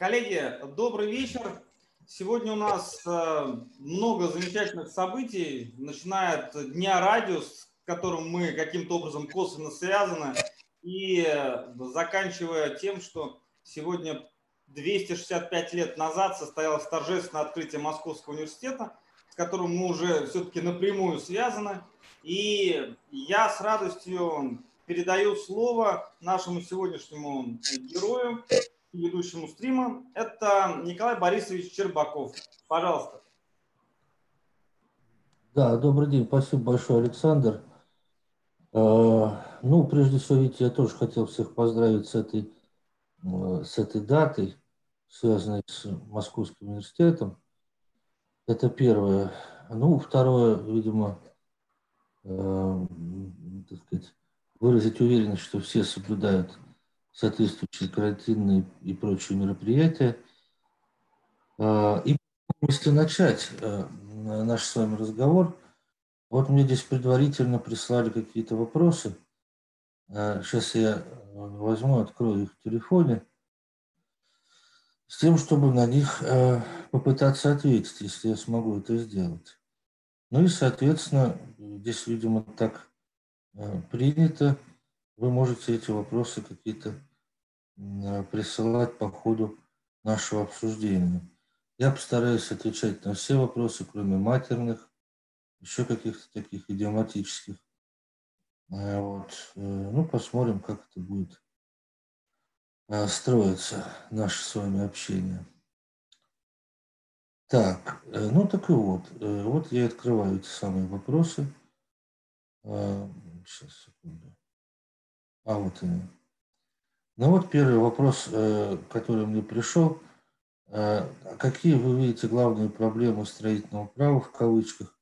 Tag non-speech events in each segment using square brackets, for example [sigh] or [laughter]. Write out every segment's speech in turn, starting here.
Коллеги, добрый вечер. Сегодня у нас э, много замечательных событий, начиная от Дня радио, с которым мы каким-то образом косвенно связаны, и заканчивая тем, что сегодня 265 лет назад состоялось торжественное открытие Московского университета, с которым мы уже все-таки напрямую связаны. И я с радостью передаю слово нашему сегодняшнему герою, ведущему стрима. Это Николай Борисович Чербаков. Пожалуйста. Да, добрый день. Спасибо большое, Александр. А, ну, прежде всего, видите, я тоже хотел всех поздравить с этой, э, с этой датой, связанной с Московским университетом. Это первое. Ну, второе, видимо, э, так сказать, выразить уверенность, что все соблюдают соответствующие карантинные и прочие мероприятия. А, и если начать э, наш с вами разговор, вот мне здесь предварительно прислали какие-то вопросы. Сейчас э, я э, возьму, открою их в телефоне, с тем, чтобы на них попытаться ответить, если я смогу это сделать. Ну и, соответственно, здесь, видимо, так принято, вы можете эти вопросы какие-то присылать по ходу нашего обсуждения. Я постараюсь отвечать на все вопросы, кроме матерных, еще каких-то таких идиоматических. Э, вот. Э, ну, посмотрим, как это будет э, строиться, наше с вами общение. Так, ну так и вот. Вот я открываю эти самые вопросы. Сейчас, секунду. А, вот они. Ну вот первый вопрос, э, который мне пришел. Э, какие вы видите главные проблемы строительного права, в кавычках,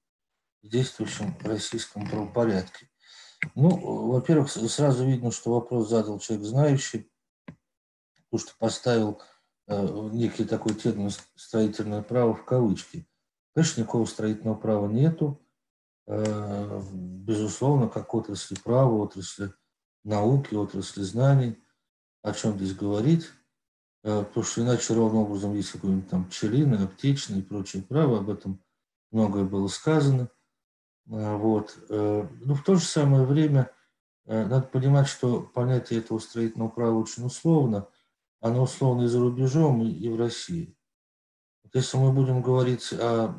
в действующем российском правопорядке? Ну, во-первых, сразу видно, что вопрос задал человек знающий, потому что поставил э, некий такой термин «строительное право» в кавычки. Конечно, никакого строительного права нету. Безусловно, как отрасли права, отрасли науки, отрасли знаний – о чем здесь говорить, э, потому что иначе ровным образом есть какой-нибудь там пчелиный, аптечный и прочее право, об этом многое было сказано. Э, вот. Э, Но ну, в то же самое время надо понимать, что понятие этого строительного права очень условно, оно условно и за рубежом, и в России. Вот если мы будем говорить о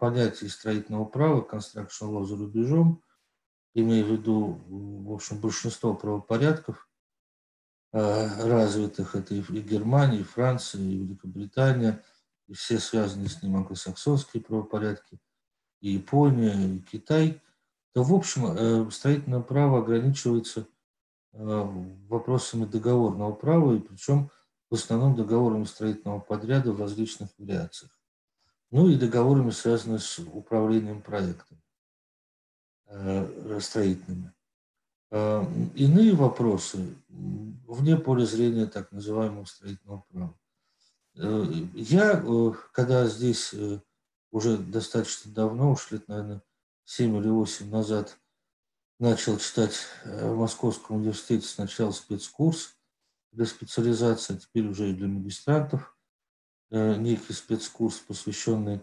понятии строительного права, construction law за рубежом, имея в виду, в общем, большинство правопорядков – развитых, это и Германия, и Франция, и Великобритания, и все связанные с ним англосаксонские правопорядки, и Япония, и Китай, то, в общем, э, строительное право ограничивается э, вопросами договорного права, и причем в основном договорами строительного подряда в различных вариациях. Ну и договорами, связанными с управлением проектами строительными. Э, иные вопросы вне поля зрения так называемого строительного права. Э, я, э, когда здесь уже достаточно давно, уж лет, наверное, 7 или 8 назад, начал читать в Московском университете сначала спецкурс для специализации, а теперь уже и для магистрантов, некий спецкурс, посвященный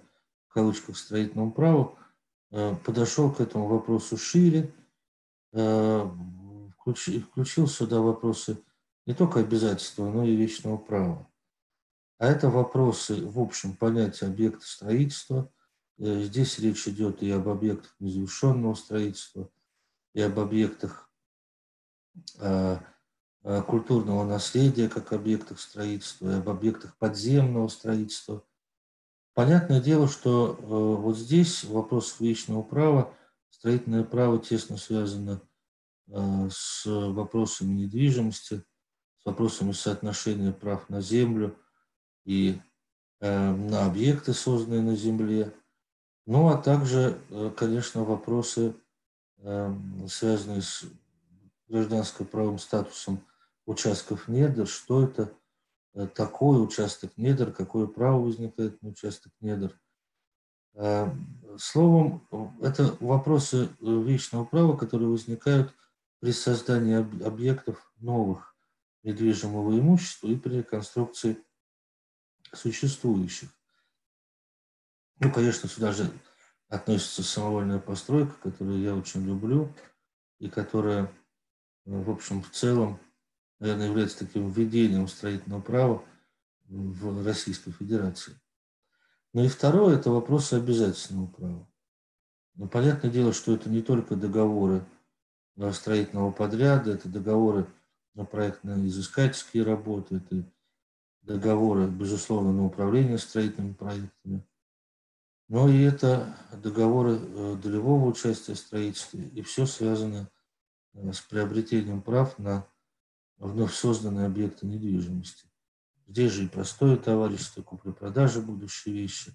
в кавычках строительному праву, подошел к этому вопросу шире, Э, включил, включил сюда вопросы не только обязательства, но и вечного права. А это вопросы, в общем, понятия объекта строительства. Э, здесь речь идет и об объектах незавершенного строительства, и об объектах э, культурного наследия как объектах строительства, и об объектах подземного строительства. Понятное дело, что вот здесь вопрос вечного права Строительное право тесно связано э, с вопросами недвижимости, с вопросами соотношения прав на землю и э, на объекты, созданные на земле. Ну, а также, э, конечно, вопросы, связанные с гражданско-правовым статусом участков недр, что это такое участок недр, какое право возникает на участок недр – Э, словом, это вопросы э, вечного права, которые возникают при создании объектов новых недвижимого имущества и при реконструкции существующих. Ну, конечно, сюда же относится самовольная постройка, которую я очень люблю, и которая, ну, в общем, в целом, наверное, является таким введением строительного права в Российской Федерации. Ну и второе – это вопросы обязательного права. Ну, понятное дело, что это не только договоры строительного подряда, это договоры на проектно-изыскательские работы, это договоры, безусловно, на управление строительными проектами, но и это договоры э, долевого участия в строительстве, и все связано э, с приобретением прав на вновь созданные объекты недвижимости. Здесь же и простое товарищество, купли-продажи будущие вещи,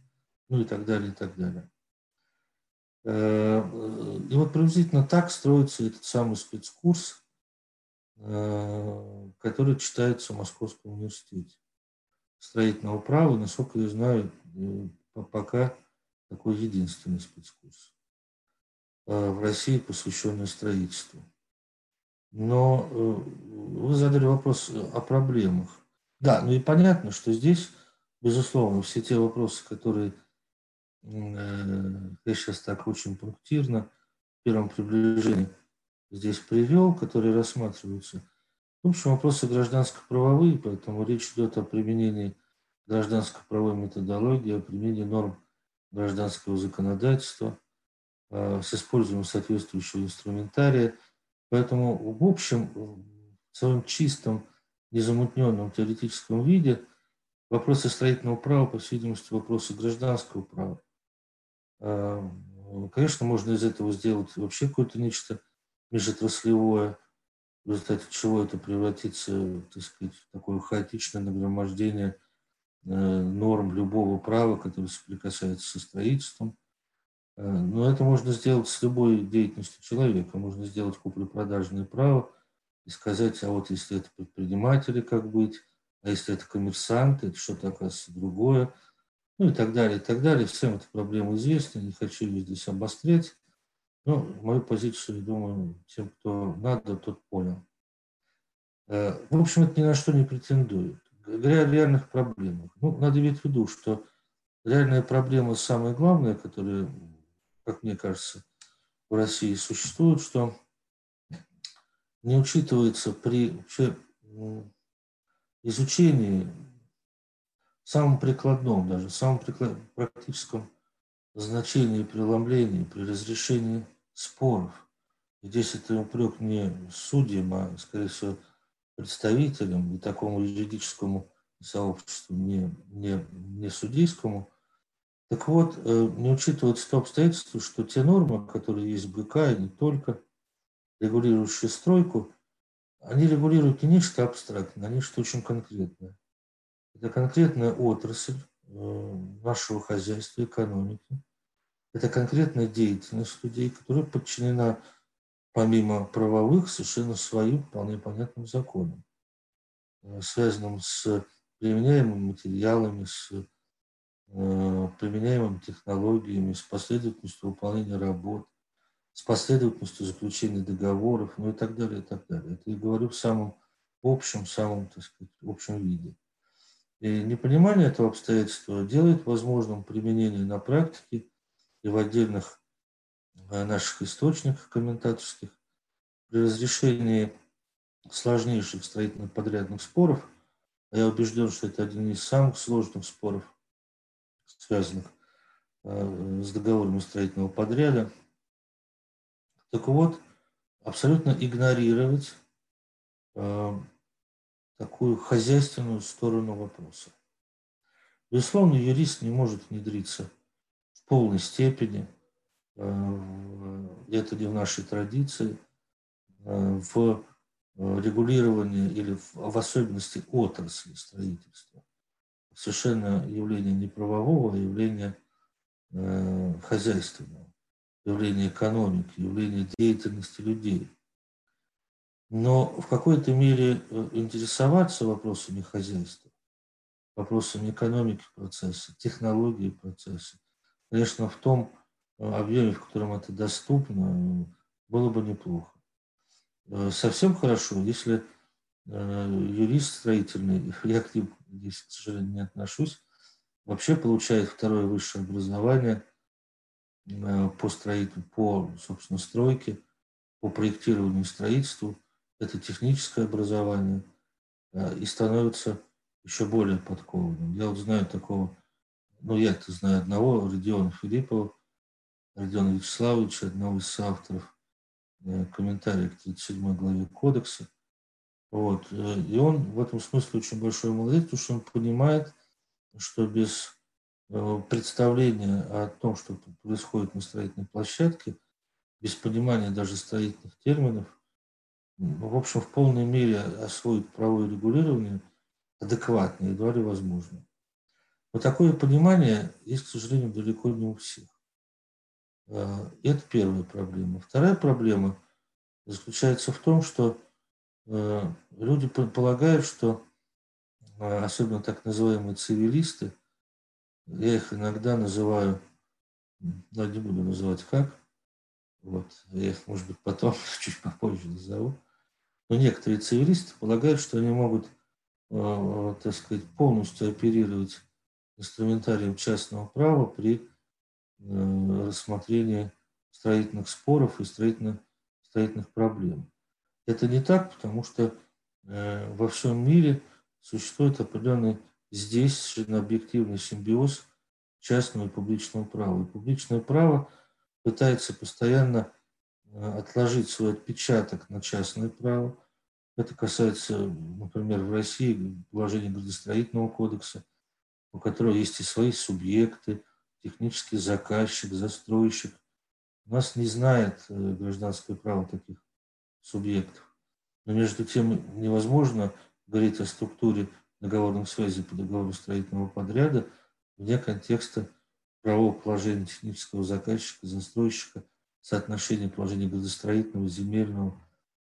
ну и так далее, и так далее. Э, и вот приблизительно так строится этот самый спецкурс, который читается в Московском университете строительного права. Насколько я знаю, пока такой единственный спецкурс в России, посвященный строительству. Но э, вы задали вопрос о проблемах. Да, ну и понятно, что здесь, безусловно, все те вопросы, которые э, я сейчас так очень пунктирно в первом приближении здесь привел, которые рассматриваются. В общем, вопросы гражданско-правовые, поэтому речь идет о применении гражданско-правовой методологии, о применении норм гражданского законодательства э, с использованием соответствующего инструментария – Поэтому в общем, в своем чистом, незамутненном теоретическом виде вопросы строительного права, по всей видимости, вопросы гражданского права. А, конечно, можно из этого сделать вообще какое-то нечто межотраслевое, в результате чего это превратится, так сказать, в такое хаотичное нагромождение э, норм любого права, которое соприкасается со строительством. Э, но это можно сделать с любой деятельностью человека. Можно сделать куплю-продажное право и сказать, а вот если это предприниматели, как быть, а если это коммерсанты, это что-то, оказывается, другое, ну и так далее, и так далее. Всем эта проблема известна, не хочу ее здесь обострять. Но мою позицию, думаю, тем, кто надо, тот понял. Э, в общем, это ни на что не претендует. Говоря о реальных проблемах, ну, надо иметь в виду, что реальная проблема, самая главная, которая как мне кажется, в России существует, что не учитывается при изучении, самом прикладном даже, самом приклад, практическом значении преломлений при разрешении споров. здесь это упрек не судьям, а, скорее всего, представителям и такому юридическому сообществу, не, не, не судейскому, так вот, э, не учитывается то обстоятельство, что те нормы, которые есть в ГК, и не только, регулирующие стройку, они регулируют не нечто абстрактное, а нечто очень конкретное. Это конкретная отрасль э, нашего хозяйства, экономики. Это конкретная деятельность людей, которая подчинена помимо правовых совершенно своим вполне понятным законам, э, связанным с применяемыми материалами, с Э, применяемыми технологиями, с последовательностью выполнения работ, с последовательностью заключения договоров, ну и так далее, и так далее. Это я говорю в самом общем, самом, так сказать, общем виде. И непонимание этого обстоятельства делает возможным применение на практике и в отдельных э, наших источниках комментаторских при разрешении сложнейших строительно-подрядных споров, а я убежден, что это один из самых сложных споров связанных э, с договорами строительного подряда. Так вот, абсолютно игнорировать э, такую хозяйственную сторону вопроса. Безусловно, юрист не может внедриться в полной степени, э, это не в нашей традиции, в регулировании или в особенности отрасли строительства совершенно явление не правового, а явление э, хозяйственного, явление экономики, явление деятельности людей. Но в какой-то мере э, интересоваться вопросами хозяйства, вопросами экономики процесса, технологии процесса, конечно, в том э, объеме, в котором это доступно, было бы неплохо. Э, совсем хорошо, если юрист строительный, [laughs] я к ним здесь, к сожалению, не отношусь, вообще получает второе высшее образование э, по строительству, по, собственно, стройке, по проектированию и строительству. Это техническое образование э, и становится еще более подкованным. Я вот знаю такого, ну я-то знаю одного, Родиона Филиппова, Родиона Вячеславовича, одного из авторов э, комментария к 37 главе Кодекса. Вот. И он в этом смысле очень большой молодец, потому что он понимает, что без э, представления о том, что происходит на строительной площадке, без понимания даже строительных терминов, в общем, в полной мере освоить правовое регулирование адекватно едва ли возможно. Но такое понимание есть, к сожалению, далеко не у всех. Э, это первая проблема. Вторая проблема заключается в том, что э, люди полагают, что а, особенно так называемые цивилисты, я их иногда называю, но не буду называть как, вот, я их, может быть, потом, [laughs] чуть попозже назову, но некоторые цивилисты полагают, что они могут, а, так сказать, полностью оперировать инструментарием частного права при а, рассмотрении строительных споров и строительных, строительных проблем. Это не так, потому что во всем мире – существует определенный здесь совершенно объективный симбиоз частного и публичного права. И публичное право пытается постоянно э, отложить свой отпечаток на частное право. Это касается, например, в России положения градостроительного кодекса, у которого есть и свои субъекты, технический заказчик, застройщик. У нас не знает э, гражданское право таких субъектов. Но между тем невозможно говорить о структуре договорных связей по договору строительного подряда вне контекста правового положения технического заказчика, застройщика, соотношения положения градостроительного, земельного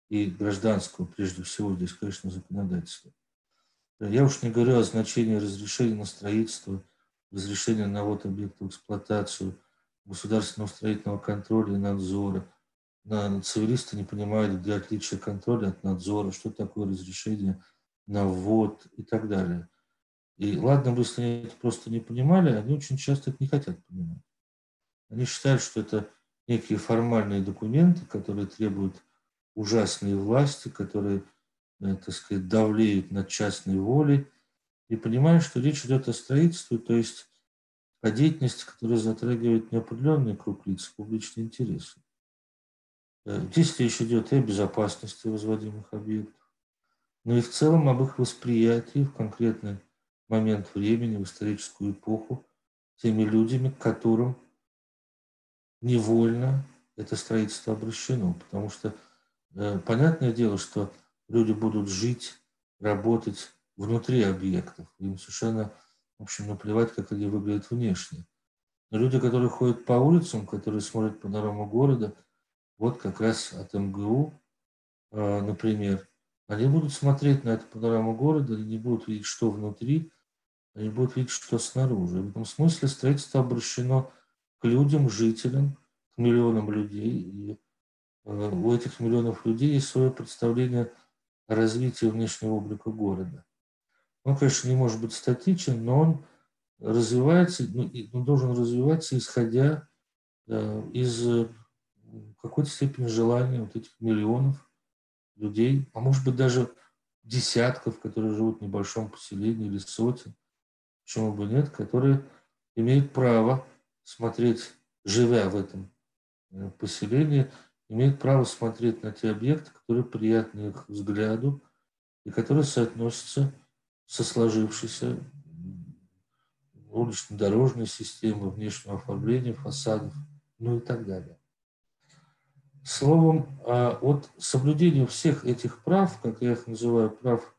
и гражданского, прежде всего, здесь, конечно, законодательства. Я уж не говорю о значении разрешения на строительство, разрешения на ввод объекта в эксплуатацию, государственного строительного контроля и надзора. На цивилисты не понимают, где отличие контроля от надзора, что такое разрешение – на ввод и так далее. И ладно бы, они это просто не понимали, они очень часто это не хотят понимать. Они считают, что это некие формальные документы, которые требуют ужасной власти, которые, э, так сказать, давлеют над частной волей, и понимают, что речь идет о строительстве, то есть о деятельности, которая затрагивает не определенный круг лиц, публичные интересы. Э, здесь речь идет и о безопасности возводимых объектов, но и в целом об их восприятии в конкретный момент времени, в историческую эпоху, теми людьми, к которым невольно это строительство обращено. Потому что э, понятное дело, что люди будут жить, работать внутри объектов. Им совершенно, в общем, наплевать, как они выглядят внешне. Но люди, которые ходят по улицам, которые смотрят панораму города, вот как раз от МГУ, э, например, они будут смотреть на эту панораму города, они не будут видеть, что внутри, они будут видеть, что снаружи. В этом смысле строительство обращено к людям, жителям, к миллионам людей. И э, у этих миллионов людей есть свое представление о развитии внешнего облика города. Он, конечно, не может быть статичен, но он развивается, ну, он должен развиваться, исходя э, из э, какой-то степени желания вот этих миллионов людей, а может быть даже десятков, которые живут в небольшом поселении или сотен, почему бы нет, которые имеют право смотреть, живя в этом э, поселении, имеют право смотреть на те объекты, которые приятны их взгляду и которые соотносятся со сложившейся улично-дорожной системой, внешнего оформления фасадов, ну и так далее. Словом, а, от соблюдения всех этих прав, как я их называю, прав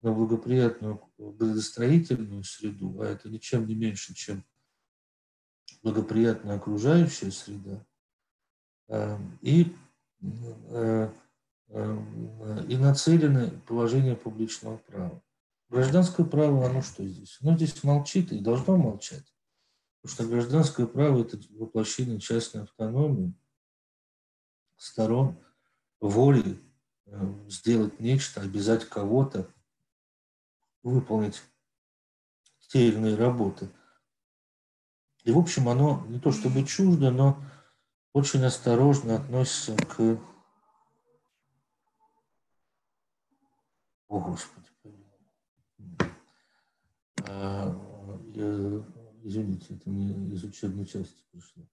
на благоприятную градостроительную среду, а это ничем не меньше, чем благоприятная окружающая среда, а, и, а, и нацелены положение публичного права. Гражданское право, оно что здесь? Оно здесь молчит и должно молчать. Потому что гражданское право – это воплощение частной автономии, сторон воли э, сделать нечто, обязать кого-то выполнить те или иные работы. И, в общем, оно не то чтобы чуждо, но очень осторожно относится к... О, Господи. А, извините, это мне из учебной части пришло.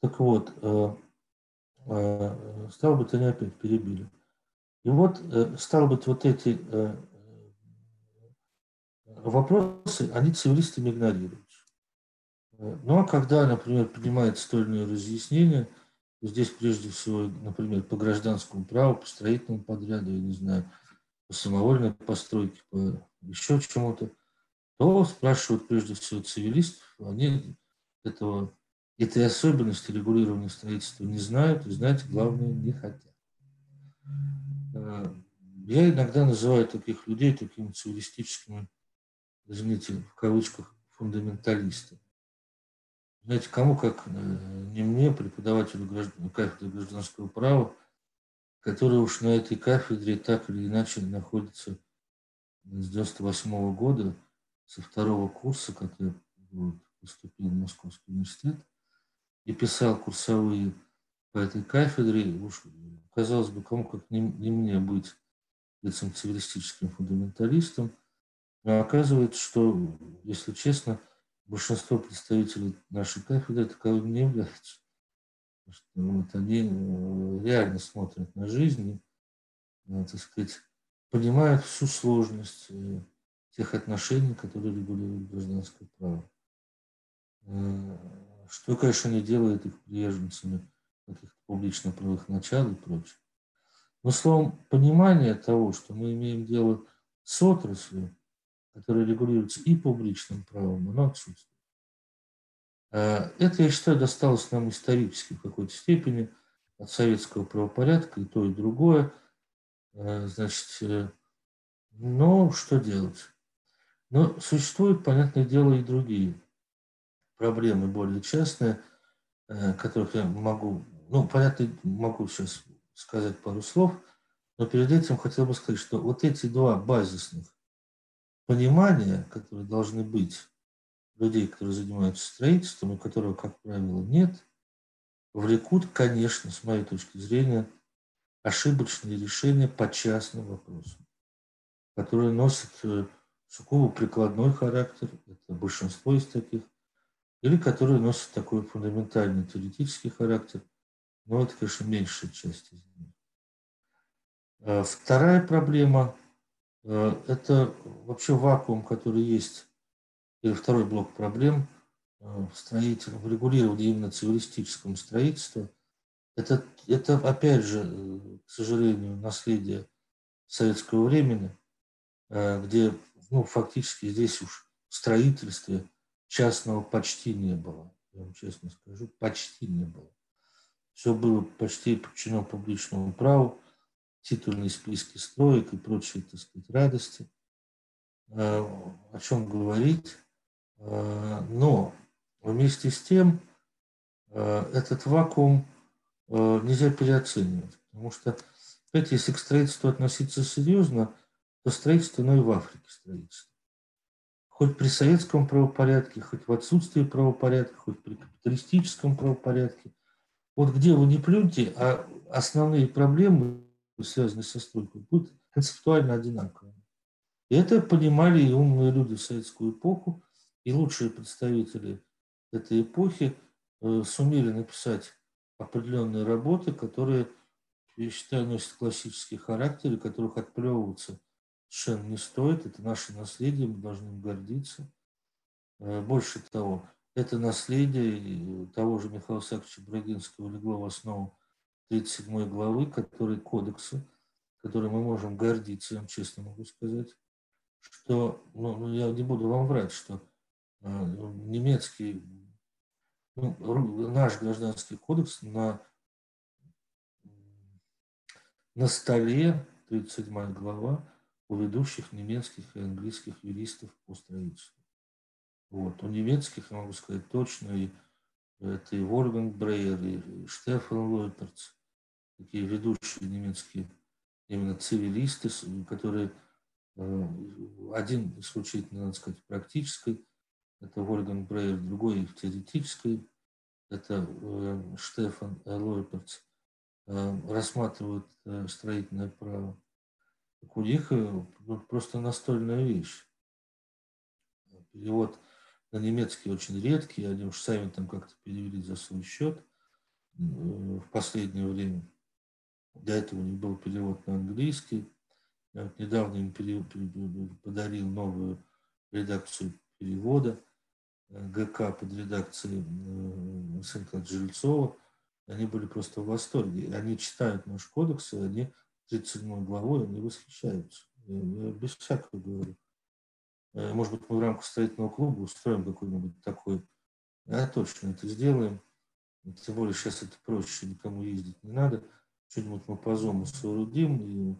Так вот, э, э, стало быть, они опять перебили. И вот, э, стало быть, вот эти вопросы, они цивилистами игнорируются. Ну а когда, например, принимается стольное разъяснение, здесь прежде всего, например, по гражданскому праву, по строительному подряду, я не знаю, по самовольной постройке, по еще чему-то, то спрашивают прежде всего цивилистов, они этого, этой особенности регулирования строительства не знают и, знаете, главное, не хотят. Э, я иногда называю таких людей такими цивилистическими, извините, в кавычках, фундаменталистами. Знаете, кому как э, не мне, преподавателю граждан, кафедры гражданского права, который уж на этой кафедре так или иначе находится с 98 года, со второго курса, как вот, поступил в Московский университет, и писал курсовые по этой кафедре. Уж, казалось бы, кому как не, не мне быть этим цивилистическим фундаменталистом. Но оказывается, что, если честно, большинство представителей нашей кафедры таковыми не являются. Что, вот, они э, реально смотрят на жизнь, и, э, так сказать, понимают всю сложность э, тех отношений, которые регулируют гражданское право. Что, конечно, не делает их приверженцами каких-то публично-правых начал и прочее. Но словом, понимание того, что мы имеем дело с отраслью, которая регулируется и публичным правом, оно отсутствует. Э, это, я считаю, досталось нам исторически в какой-то степени от советского правопорядка, и то, и другое. Э, значит, но что делать? Но существуют, понятное дело, и другие проблемы, более частные, э, которых я могу, ну, понятно, могу сейчас сказать пару слов, но перед этим хотел бы сказать, что вот эти два базисных понимания, которые должны быть людей, которые занимаются строительством, и которого, как правило, нет, влекут, конечно, с моей точки зрения, ошибочные решения по частным вопросам, которые носят э, сугубо прикладной характер, это большинство из таких, или которые носят такой фундаментальный теоретический характер, но это, конечно, меньшая часть из них. А вторая проблема э, – это вообще вакуум, который есть, или второй блок проблем э, в строительном, в регулировании именно цивилистическом строительстве. Это, это, опять же, э, к сожалению, наследие советского времени, где ну, фактически здесь уж в строительстве частного почти не было. Я вам честно скажу, почти не было. Все было почти подчинено публичному праву, титульные списки строек и прочие, так сказать, радости. Э, о чем говорить? Э, но вместе с тем э, этот вакуум нельзя переоценивать, потому что, опять, если к строительству относиться серьезно – то строительство, но и в Африке строительство. Хоть при советском правопорядке, хоть в отсутствии правопорядка, хоть при капиталистическом правопорядке. Вот где вы не плюньте, а основные проблемы, связанные со стройкой, будут концептуально одинаковыми. И это понимали и умные люди в советскую эпоху, и лучшие представители этой эпохи э, сумели написать определенные работы, которые, я считаю, носят классический характер, и которых отплевываться совершенно не стоит. Это наше наследие, мы должны им гордиться. Э, больше того, это наследие того же Михаила Саковича Брагинского легло в основу 37 главы, который кодекса, который мы можем гордиться, я вам честно могу сказать, что, ну, ну я не буду вам врать, что э, немецкий, ну, наш гражданский кодекс на, на столе, 37 глава, у ведущих немецких и английских юристов по строительству. Вот. У немецких, я могу сказать точно, и это и Ворган Брейер, и Штефан Лойперц, такие ведущие немецкие именно цивилисты, которые э, один исключительно, надо сказать, практической это Вольган Брейер, другой теоретической, это э, Штефан Лойперц, э, рассматривают э, строительное право. Так у них просто настольная вещь. Перевод на немецкий очень редкий, они уж сами там как-то перевели за свой счет э, в последнее время. До этого у них был перевод на английский. Я вот недавно им подарил новую редакцию перевода э, ГК под редакцией э, Сенка Жильцова. Они были просто в восторге. Они читают наш кодекс, и они 37 главой, они восхищаются. Я без всякого говорю. Э, может быть, мы в рамках строительного клуба устроим какой-нибудь такой. А точно это сделаем. Тем более сейчас это проще, никому ездить не надо. Что-нибудь мы по Зому соорудим и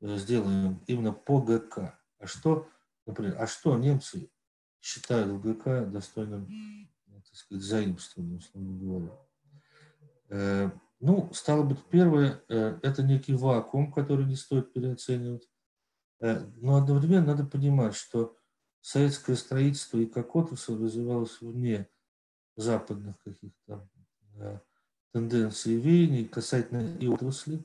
э, сделаем именно по ГК. А что, например, а что немцы считают в ГК достойным, так сказать, заимствованием, условно говоря? Э, ну, стало быть, первое, это некий вакуум, который не стоит переоценивать. Но одновременно надо понимать, что советское строительство и отрасль развивалось вне западных каких-то да, тенденций и веяний касательно и отрасли,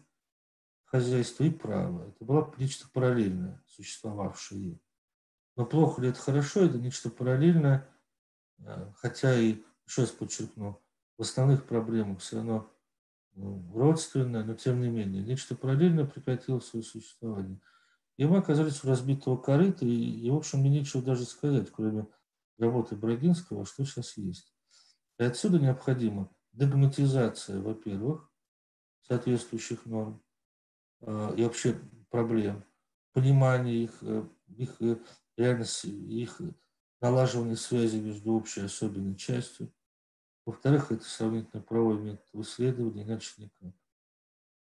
хозяйства и права. Это было нечто параллельное, существовавшее. Но плохо ли это хорошо, это нечто параллельное, э, хотя и, еще раз подчеркну, в основных проблемах все равно родственное, но тем не менее, нечто параллельное прекратило свое существование – и мы оказались у разбитого корыта, и, и в общем, мне нечего даже сказать, кроме работы Брагинского, что сейчас есть. И отсюда необходима догматизация, во-первых, соответствующих норм э, и вообще проблем, понимание их, э, их э, реальности, их налаживание связи между общей и особенной частью. Во-вторых, это сравнительно правовой метод исследования, иначе никак.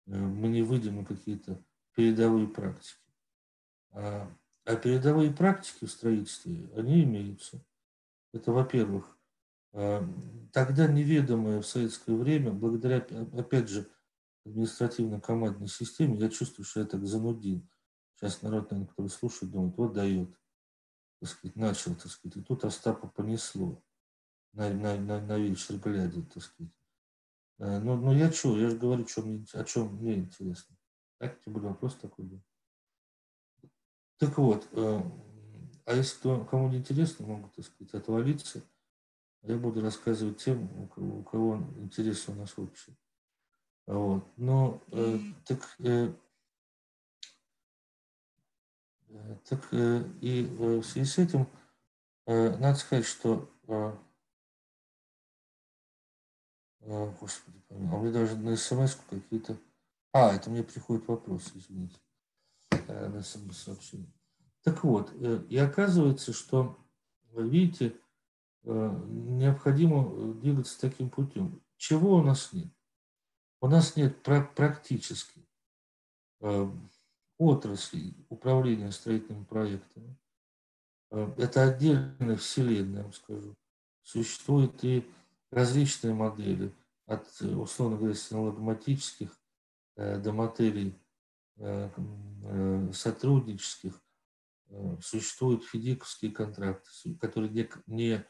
Э, мы не выйдем на какие-то передовые практики. А, а передовые практики в строительстве, они имеются. Это, во-первых, а, тогда неведомое в советское время, благодаря, опять же, административно-командной системе, я чувствую, что я так занудил. Сейчас народ, наверное, который слушает, думает, вот дает, так сказать, начал, так сказать, и тут Остапа понесло на, на, на, на вечер глядя, так сказать. А, ну, ну я что, я же говорю, что мне, о чем мне интересно. Так, тем более вопрос такой был. Так вот, э, а если кто, кому не интересно, могут, так сказать, отвалиться. Я буду рассказывать тем, у кого, у кого интересы у нас общие. Вот. Но э, так, э, э так э, и э, в связи с этим э, надо сказать, что э, э, Господи, а мне даже на смс какие-то... А, это мне приходит вопрос, извините. Э, на сообщение. Так вот, э, и оказывается, что, видите, э, необходимо двигаться таким путем. Чего у нас нет? У нас нет практически отрасли управления строительными проектами. Это отдельная вселенная, я вам скажу. Существуют и различные модели, от, условно говоря, синологматических до моделей Э, э, сотруднических э, существуют фидиковские контракты, которые не, не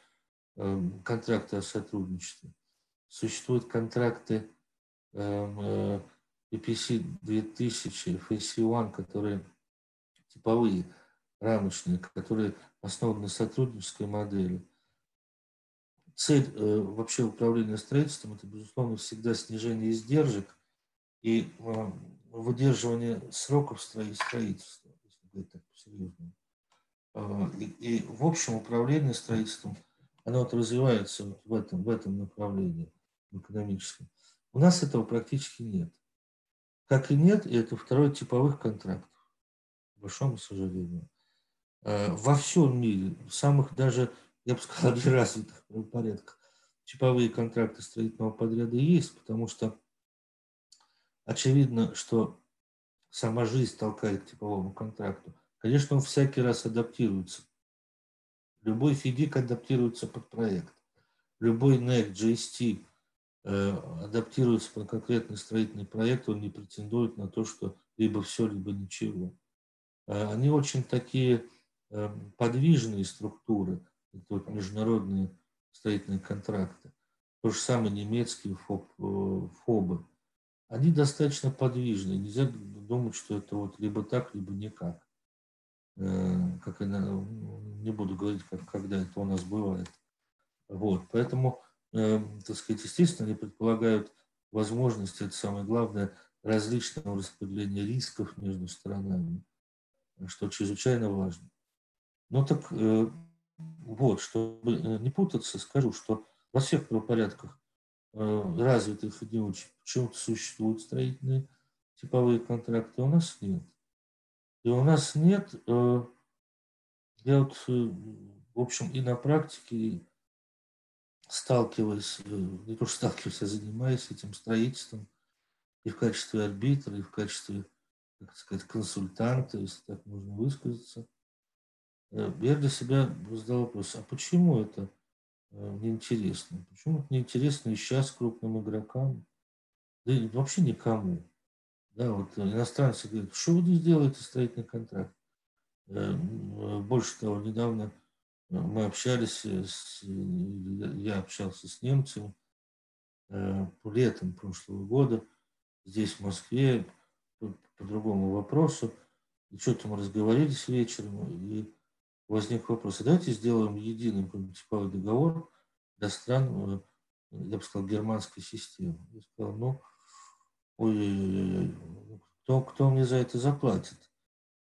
контракты о сотрудничестве. Существуют контракты EPC 2000, FAC1, которые типовые, рамочные, которые основаны на сотруднической модели. Цель вообще управления строительством – это, безусловно, всегда снижение издержек и выдерживание сроков строительства, если говорить так по-серьезному. А, и, и в общем управление строительством, оно вот развивается вот в, этом, в этом направлении, экономическом. У нас этого практически нет. Как и нет, и это второй типовых контрактов, к большому сожалению. А, во всем мире, в самых даже, я бы сказал, [laughs] развитых порядках, типовые контракты строительного подряда есть, потому что Очевидно, что сама жизнь толкает к типовому контракту. Конечно, он всякий раз адаптируется. Любой фидик адаптируется под проект. Любой NEC, GST э, адаптируется под конкретный строительный проект, он не претендует на то, что либо все, либо ничего. Э, они очень такие э, подвижные структуры, это вот международные строительные контракты. То же самое немецкие ФОБ, э, ФОБы. Они достаточно подвижны. Нельзя думать, что это вот либо так, либо никак. Э, как я не буду говорить, как, когда это у нас бывает. Вот. Поэтому, э, так сказать, естественно, они предполагают возможности, это самое главное, различного распределения рисков между сторонами, что чрезвычайно важно. Ну так вот, чтобы не путаться, скажу, что во всех правопорядках э, развитых и не очень. Почему-то существуют строительные типовые контракты, у нас нет. И у нас нет, э, я вот, э, в общем, и на практике сталкиваясь, не то что сталкиваюсь, а занимаюсь этим строительством и в качестве арбитра, и в качестве, как сказать, консультанта, если так можно высказаться, я для себя задал вопрос, а почему это Э, неинтересно. Почему это неинтересно и сейчас крупным игрокам? Да и вообще никому. Да, вот иностранцы говорят, что вы здесь делаете строительный контракт? Э, э, больше того, недавно мы общались, с, я общался с немцами летом прошлого года здесь, в Москве, по, по другому вопросу. И что-то мы разговорились вечером, и возник вопрос, а давайте сделаем единый типовой договор для стран, э, я бы сказал, германской системы. Я сказал, ну, ой, кто, кто мне за это заплатит?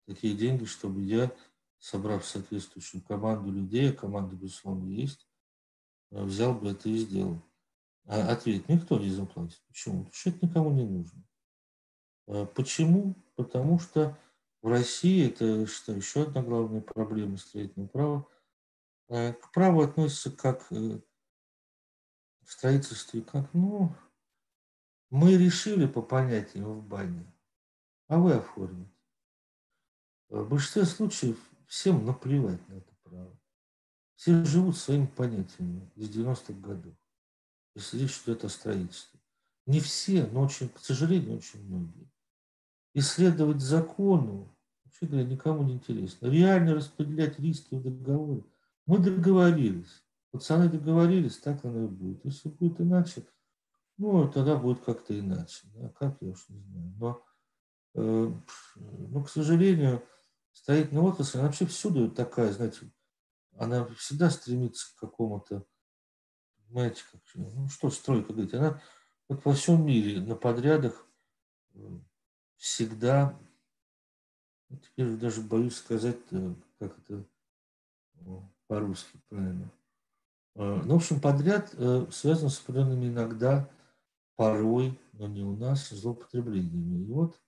Такие деньги, чтобы я, собрав соответствующую команду людей, а команда, безусловно, есть, э, взял бы это и сделал. А ответ, никто не заплатит. Почему? Потому что это никому не нужно. А почему? Потому что в России, это что, еще одна главная проблема строительного права, э, к праву относится как э, в строительстве, как, ну, мы решили по понятиям в бане, а вы оформите. В большинстве случаев всем наплевать на это право. Все живут своими понятиями из 90-х годов, если речь идет о строительстве. Не все, но очень, к сожалению, очень многие исследовать закону, вообще говоря, никому не интересно. Реально распределять риски в договоре. Мы договорились. Пацаны договорились, так оно и будет. Если будет иначе, ну, тогда будет как-то иначе. А как, я уж не знаю. Но, э, ну, к сожалению, строительная отрасль, она вообще всюду такая, знаете, она всегда стремится к какому-то, понимаете, как, ну что стройка говорить, она вот во всем мире на подрядах всегда, теперь даже боюсь сказать, э, как это по-русски правильно. Э, ну, в общем, подряд э, связан с определенными иногда, порой, но не у нас, злоупотреблениями. И вот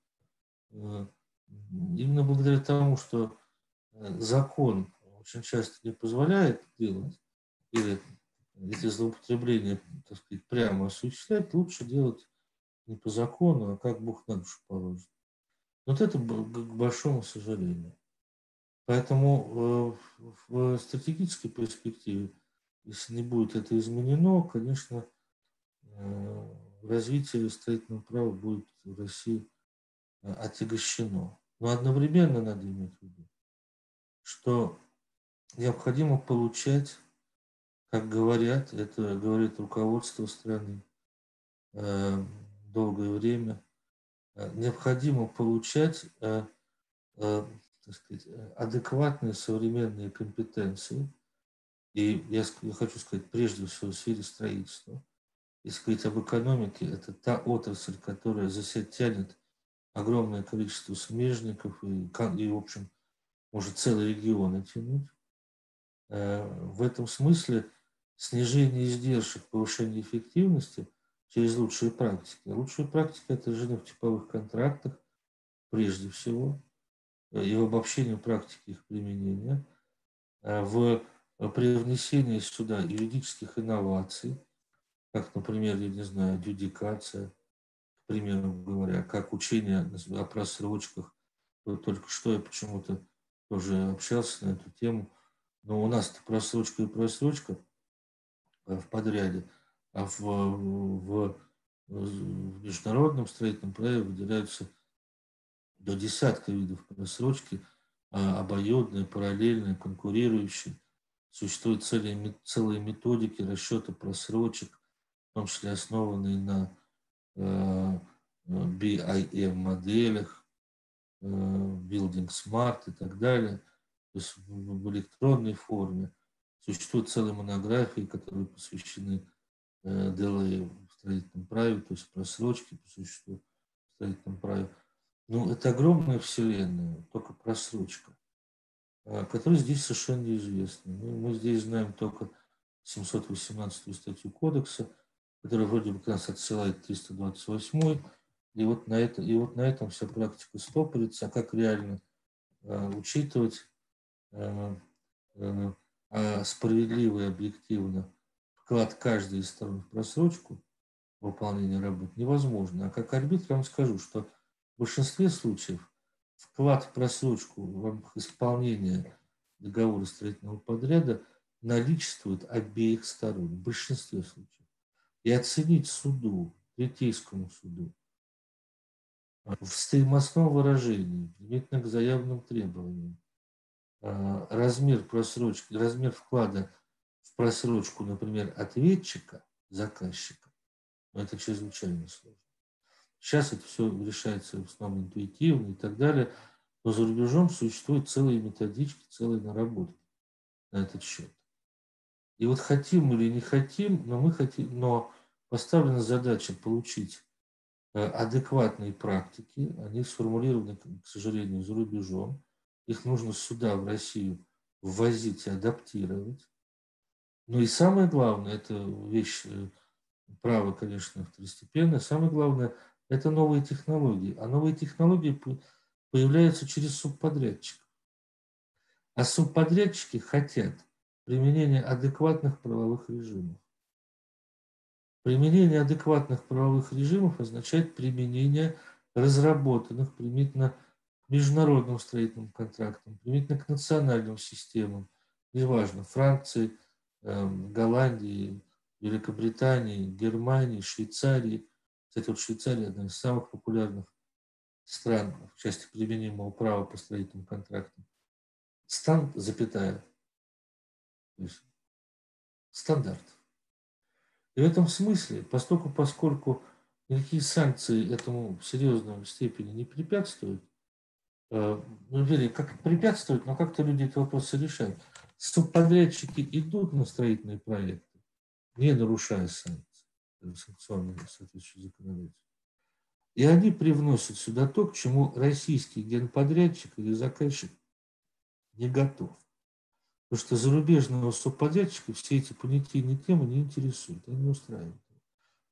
именно благодаря тому, что закон очень часто не позволяет делать, или эти злоупотребления, так сказать, прямо осуществлять, лучше делать не по закону, а как Бог на душу положит. Вот это к большому сожалению. Поэтому э, в стратегической перспективе, если не будет это изменено, конечно, э, развитие строительного права будет в России э, отягощено. Но одновременно надо иметь в виду, что необходимо получать, как говорят, это говорит руководство страны, долгое время, э, необходимо получать э, э, сказать, адекватные современные компетенции. И я хочу сказать, прежде всего, в сфере строительства. Если говорить об экономике, это та отрасль, которая за себя тянет огромное количество смежников и, и в общем, может целый регион тянуть. В этом смысле снижение издержек, повышение эффективности – через лучшие практики. Лучшие практики – это отражены в типовых контрактах, прежде всего, и в обобщении практики их применения, а в привнесении сюда юридических инноваций, как, например, я не знаю, дюдикация, к примеру говоря, как учение о просрочках. Только что я почему-то тоже общался на эту тему. Но у нас-то просрочка и просрочка в подряде – в, в, в международном строительном праве выделяются до десятка видов просрочки, а обоюдные, параллельные, конкурирующие. Существуют целые, целые методики расчета просрочек, в том числе основанные на э, BIM-моделях, э, Building Smart и так далее, то есть в электронной форме. Существуют целые монографии, которые посвящены э, делаю в строительном праве, то есть просрочки по существу в строительном праве. Ну, это огромная вселенная, только просрочка, а, которая здесь совершенно неизвестна. Мы, мы здесь знаем только 718 статью кодекса, которая вроде бы нас отсылает 328 и вот на, это, и вот на этом вся практика стопорится. А как реально э, учитывать э, э, справедливо и объективно вклад каждой из сторон в просрочку выполнения работ невозможно. А как арбитр вам скажу, что в большинстве случаев вклад в просрочку в рамках исполнения договора строительного подряда наличествует обеих сторон, в большинстве случаев. И оценить суду, третейскому суду, в стоимостном выражении, применительно к заявленным требованиям, а, размер просрочки, размер вклада в просрочку, например, ответчика, заказчика, это чрезвычайно сложно. Сейчас это все решается в основном интуитивно и так далее, но за рубежом существуют целые методички, целые наработки на этот счет. И вот хотим мы или не хотим, но мы хотим, но поставлена задача получить э, адекватные практики, они сформулированы, к сожалению, за рубежом, их нужно сюда, в Россию, ввозить и адаптировать. Ну и самое главное, это вещь, э, право, конечно, второстепенное, самое главное – это новые технологии. А новые технологии появляются через субподрядчиков. А субподрядчики хотят применения адекватных правовых режимов. Применение адекватных правовых режимов означает применение разработанных применительно к международным строительным контрактам, применительно к национальным системам, неважно, Франции, Голландии, Великобритании, Германии, Швейцарии, кстати, вот Швейцария одна из самых популярных стран в части применимого права по строительным контрактам. Стан, запятая, то есть стандарт. И в этом смысле, поскольку, поскольку никакие санкции этому в серьезной степени не препятствуют, э, ну, вернее, как препятствуют, но как-то люди эти вопросы решают. Субподрядчики идут на строительные проекты, не нарушая санкции санкционное соответствующее законодательство. И они привносят сюда то, к чему российский генподрядчик или заказчик не готов. Потому что зарубежного субподрядчика все эти понятийные темы не интересуют, они не устраивают.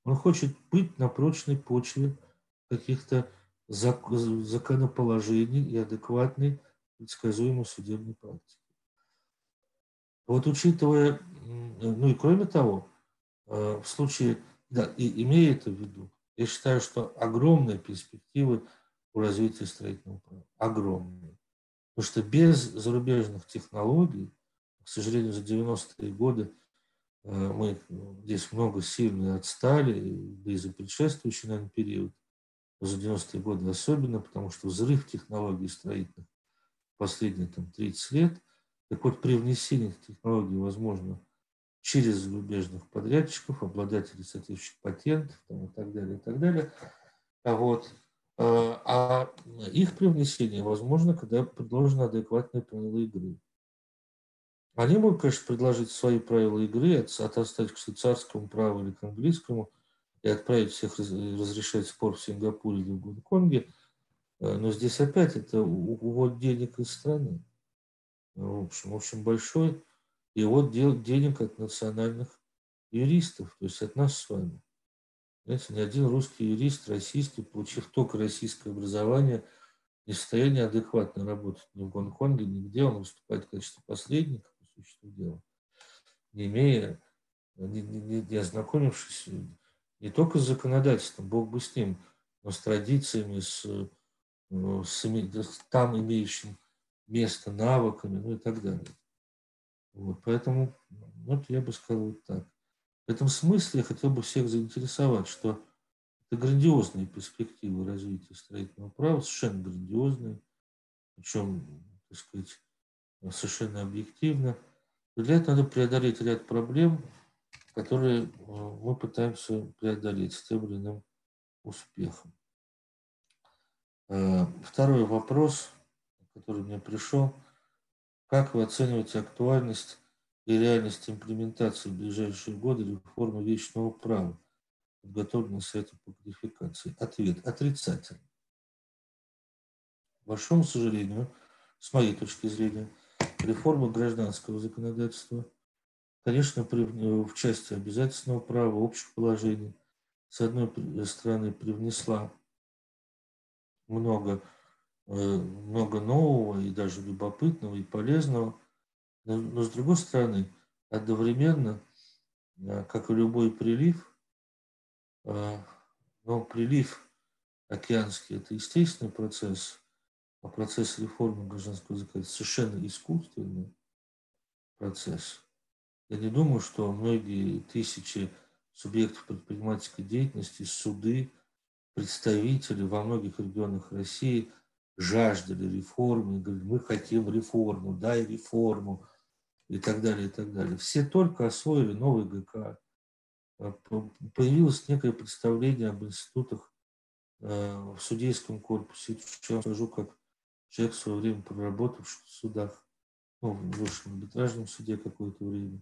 Он хочет быть на прочной почве каких-то законоположений и адекватной предсказуемой судебной практики. Вот учитывая, ну и кроме того, э, в случае да, и имея это в виду, я считаю, что огромные перспективы у развития строительного права. Огромные. Потому что без зарубежных технологий, к сожалению, за 90-е годы э, мы здесь много сильно отстали, да и за предшествующий, наверное, период, за 90-е годы особенно, потому что взрыв технологий строительных последние там, 30 лет, так вот при внесении технологий возможно через зарубежных подрядчиков, обладателей соответствующих патентов там, и так далее, и так далее. А, вот. А, а их привнесение возможно, когда предложены адекватные правила игры. Они могут, конечно, предложить свои правила игры, отостать к швейцарскому праву или к английскому и отправить всех разрешать спор в Сингапуре или в Гонконге. А, но здесь опять это увод денег из страны. В общем, в общем большой и вот денег от национальных юристов, то есть от нас с вами. Знаете, ни один русский юрист, российский, получив только российское образование, не в состоянии адекватно работать ни в Гонконге, нигде. Он выступает в качестве посредника, по существу дела, не имея, не, не, не ознакомившись не только с законодательством, Бог бы с ним, но с традициями, с, ну, с, с там имеющим место навыками, ну и так далее. Вот, поэтому, вот я бы сказал вот так. В этом смысле я хотел бы всех заинтересовать, что это грандиозные перспективы развития строительного права, совершенно грандиозные, причем, так сказать, совершенно объективно. Для этого надо преодолеть ряд проблем, которые э, мы пытаемся преодолеть с тем или иным успехом. Э, второй вопрос, который мне пришел. Как вы оцениваете актуальность и реальность имплементации в ближайшие годы реформы вечного права, подготовленной Советом по кодификации? Ответ – отрицательный. К большому сожалению, с моей точки зрения, реформа гражданского законодательства, конечно, в части обязательного права, общих положений, с одной стороны, привнесла много, э, много нового и даже любопытного и полезного, но, но с другой стороны, одновременно, э, как и любой прилив, э, но прилив океанский – это естественный процесс, а процесс реформы гражданского языка – это совершенно искусственный процесс. Я не думаю, что многие тысячи субъектов предпринимательской деятельности, суды, представители во многих регионах России жаждали реформы, говорили, мы хотим реформу, дай реформу и так далее, и так далее. Все только освоили новый ГК. А, появилось некое представление об институтах а, в судейском корпусе. Я скажу, как человек в свое время проработавший в судах, ну, в высшем арбитражном суде какое-то время.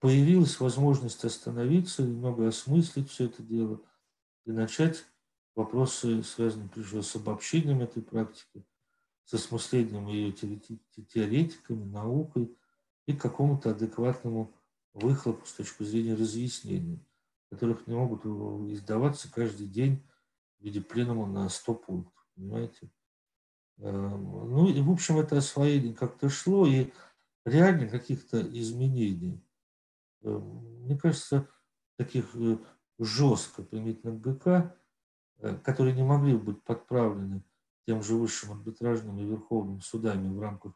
Появилась возможность остановиться, немного осмыслить все это дело и начать вопросы, связанные прежде всего с обобщением этой практики, с осмыслением ее теоретиками, наукой и к какому-то адекватному выхлопу с точки зрения разъяснений, которых не могут издаваться каждый день в виде пленума на 100 пунктов, понимаете? Эм, ну и, в общем, это освоение как-то шло, и реально каких-то изменений, эм, мне кажется, таких э, жестко применительно к ГК, Э, которые не могли быть подправлены тем же высшим арбитражным и верховным судами в рамках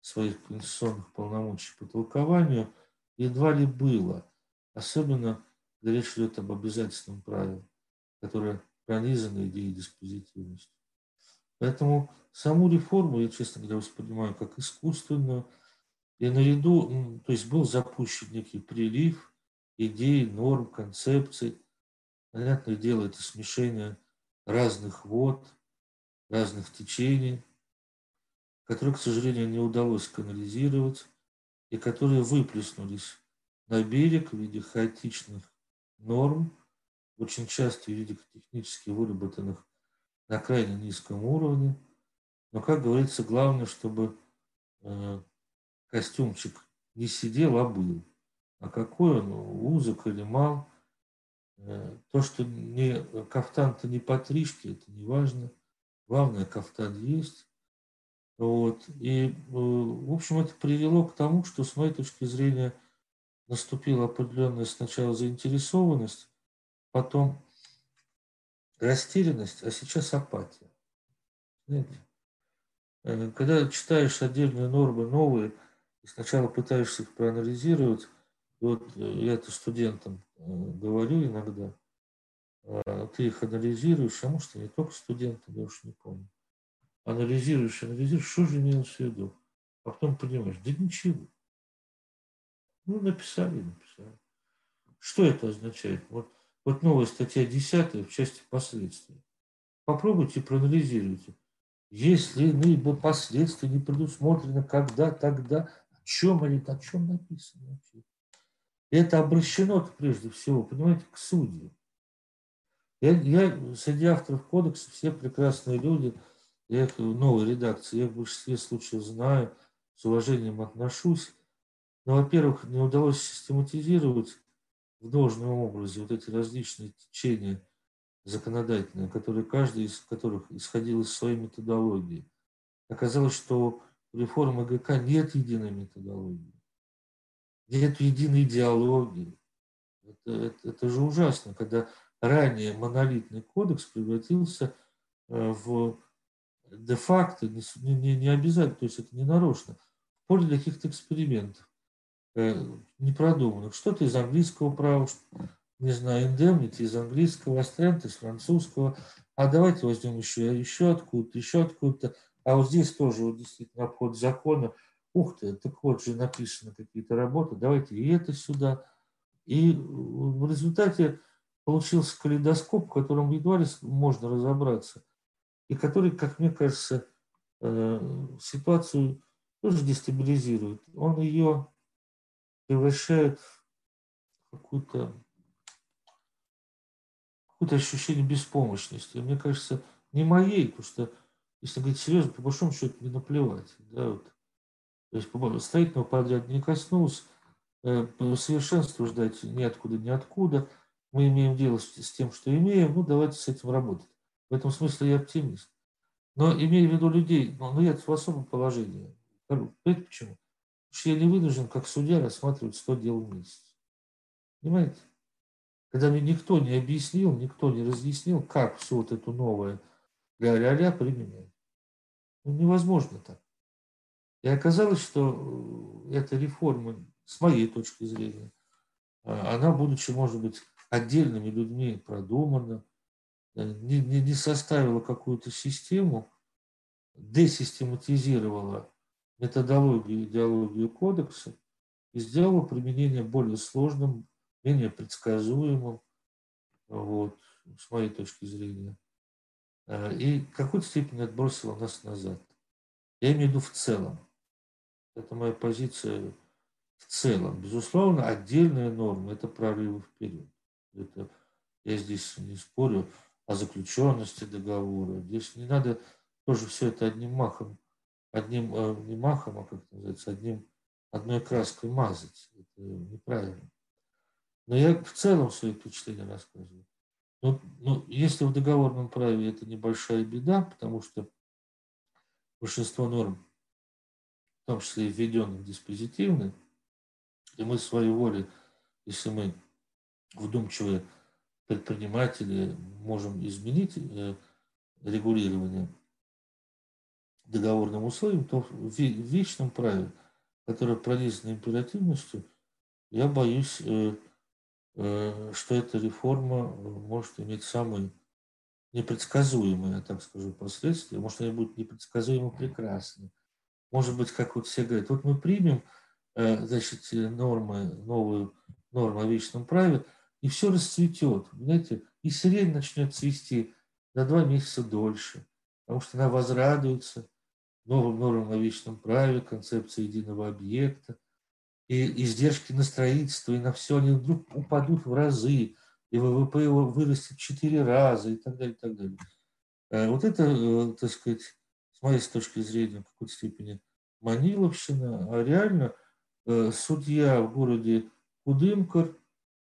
своих конституционных полномочий по толкованию, едва ли было. Особенно, когда речь идет об обязательном праве, которое пронизано идеей диспозитивности. Поэтому саму реформу я, честно говоря, воспринимаю как искусственную. И наряду, то есть был запущен некий прилив идей, норм, концепций, Понятное дело, это смешение разных вод, разных течений, которые, к сожалению, не удалось канализировать и которые выплеснулись на берег в виде хаотичных норм, очень часто юридико-технически выработанных на крайне низком уровне. Но, как говорится, главное, чтобы э, костюмчик не сидел, а был. А какой он, узок или мал, то, что не кафтан-то не по тришке, это не важно. Главное, кафтан есть. Вот. И, э, в общем, это привело к тому, что, с моей точки зрения, наступила определенная сначала заинтересованность, потом растерянность, а сейчас апатия. Знаете? Э, когда читаешь отдельные нормы новые, и сначала пытаешься их проанализировать, вот я это студентам говорю иногда, а, ты их анализируешь, а может, и не только студенты, я уж не помню. Анализируешь, анализируешь, что же имелось в виду. А потом понимаешь, да ничего. Ну, написали, написали. Что это означает? Вот, вот новая статья 10 в части последствий. Попробуйте, проанализируйте. Если иные последствия не предусмотрены, когда, тогда, о чем или о чем написано вообще? Это обращено прежде всего, понимаете, к судьям. Я, я среди авторов кодекса все прекрасные люди, я их в новой редакции, я их в большинстве случаев знаю, с уважением отношусь. Но, во-первых, не удалось систематизировать в должном образе вот эти различные течения законодательные, которые каждый из которых исходил из своей методологии. Оказалось, что реформы ГК нет единой методологии нет единой идеологии. Это, это, это же ужасно, когда ранее монолитный кодекс превратился э, в де-факто, не, не, не обязательно, то есть это не нарочно, в поле для каких-то экспериментов э, непродуманных. Что-то из английского права, не знаю, indemnity из английского, астрент из французского, а давайте возьмем еще, еще откуда-то, еще откуда-то, а вот здесь тоже вот действительно обход закона – ух ты, так вот же написаны какие-то работы, давайте и это сюда. И в результате получился калейдоскоп, в котором едва ли можно разобраться, и который, как мне кажется, э, ситуацию тоже дестабилизирует. Он ее превращает в какую-то какое-то ощущение беспомощности. Мне кажется, не моей, потому что, если говорить серьезно, по большому счету не наплевать. Да, вот. То есть строительного подряда не коснулся, э, совершенства ждать ниоткуда, ниоткуда. Мы имеем дело с тем, что имеем, ну давайте с этим работать. В этом смысле я оптимист. Но имея в виду людей, ну, ну я в особом положении. Понимаете почему? Потому что я не вынужден, как судья, рассматривать 100 дел в месяц. Понимаете? Когда мне никто не объяснил, никто не разъяснил, как все вот это новое ля-ля-ля применять. Ну, невозможно так. И оказалось, что э, эта реформа, с моей точки зрения, а, она, будучи, может быть, отдельными людьми продумана, э, не, не, не составила какую-то систему, десистематизировала методологию, идеологию кодекса и сделала применение более сложным, менее предсказуемым, вот, с моей точки зрения. Э, и в какой-то степени отбросила нас назад. Я имею в виду в целом. Это моя позиция в целом. Безусловно, отдельные нормы – это прорывы вперед. Это, я здесь не спорю о заключенности договора. Здесь не надо тоже все это одним махом, одним, э, не махом, а как называется, одним, одной краской мазать. Это неправильно. Но я в целом свои впечатления рассказываю. Ну, ну, если в договорном праве это небольшая беда, потому что большинство норм том числе и введенных диспозитивных, и мы своей волей, если мы вдумчивые предприниматели, можем изменить э, регулирование договорным условиям, то в вечном праве, которое пронизано императивностью, я боюсь, э, э, что эта реформа может иметь самые непредсказуемые, так скажу, последствия. Может, они будут непредсказуемо прекрасны может быть, как вот все говорят, вот мы примем, э, значит, нормы, новую норму о вечном праве, и все расцветет, знаете, и сирень начнет цвести на два месяца дольше, потому что она возрадуется новым нормам о вечном праве, концепции единого объекта, и издержки на строительство, и на все, они вдруг упадут в разы, и ВВП его вырастет в четыре раза, и так далее, и так далее. Э, вот это, э, так сказать, с моей точки зрения, в какой-то степени Маниловщина, а реально э, судья в городе Кудымкар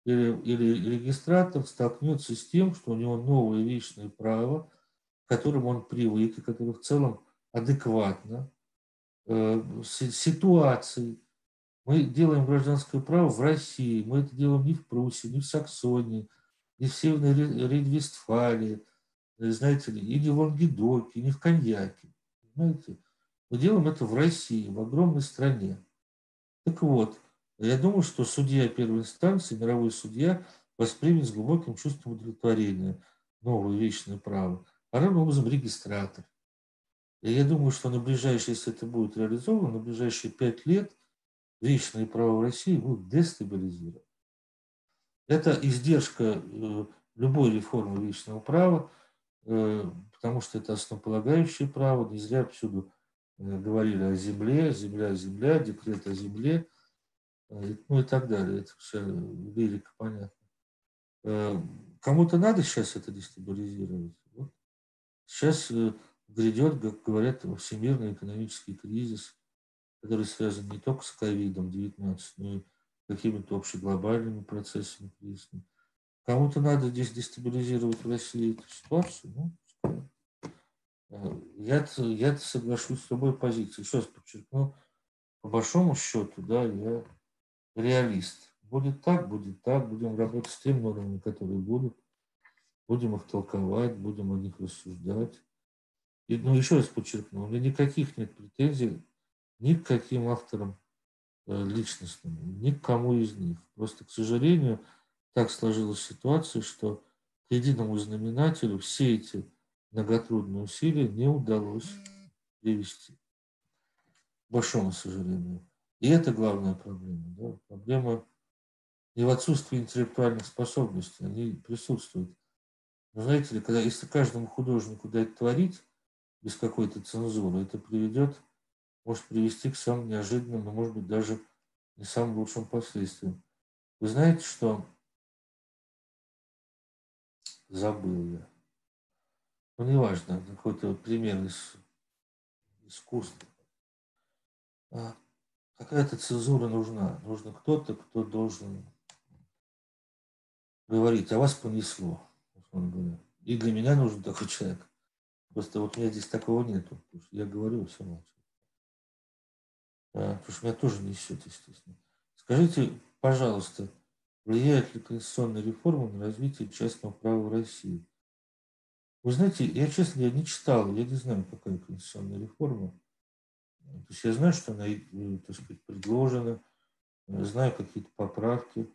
или, или регистратор столкнется с тем, что у него новое вечное право, к которому он привык и которое в целом адекватно э, ситуации. Мы делаем гражданское право в России, мы это делаем не в Пруссии, не в Саксонии, не в Северной Рейн-Вестфалии, э, знаете ли, и не в Лангедоке, не в Коньяке. Понимаете? Мы делаем это в России, в огромной стране. Так вот, я думаю, что судья первой инстанции, мировой судья, воспримет с глубоким чувством удовлетворения новое вечное право, а равным образом регистратор. И я думаю, что на ближайшие, если это будет реализовано, на ближайшие пять лет вечные права в России будут дестабилизированы. Это издержка э, любой реформы вечного права, потому что это основополагающее право, не зря всюду э, говорили о земле, земля, земля, декрет о земле, э, ну и так далее. Это все лирика, понятно. Э, кому-то надо сейчас это дестабилизировать. Вот. Сейчас грядет, как говорят, всемирный экономический кризис, который связан не только с ковидом-19, но и какими-то общеглобальными процессами кризисными. Кому-то надо здесь дестабилизировать в России эту ситуацию, ну, я, я соглашусь с тобой позицией. Еще раз подчеркну, по большому счету, да, я реалист. Будет так, будет так, будем работать с теми нормами, которые будут, будем их толковать, будем о них рассуждать. И, ну, еще раз подчеркну, у меня никаких нет претензий ни к каким авторам э, личностным, ни к кому из них. Просто, к сожалению, так сложилась ситуация, что к единому знаменателю все эти многотрудные усилия не удалось привести. большому сожалению. И это главная проблема. Да? Проблема не в отсутствии интеллектуальных способностей, они присутствуют. Но знаете ли, когда, если каждому художнику дать творить без какой-то цензуры, это приведет, может привести к самым неожиданным, но, может быть, даже не самым лучшим последствиям. Вы знаете, что забыл я. Ну, неважно, какой-то пример из искусства. А какая-то цензура нужна. Нужно кто-то, кто должен говорить, а вас понесло. И для меня нужен такой человек. Просто вот у меня здесь такого нету. Я говорю, все молчат. А, потому что меня тоже несет, естественно. Скажите, пожалуйста, влияет ли конституционная реформа на развитие частного права в России? Вы знаете, я, честно, я не читал, я не знаю, какая конституционная реформа. То есть я знаю, что она, э, так сказать, предложена, знаю какие-то поправки,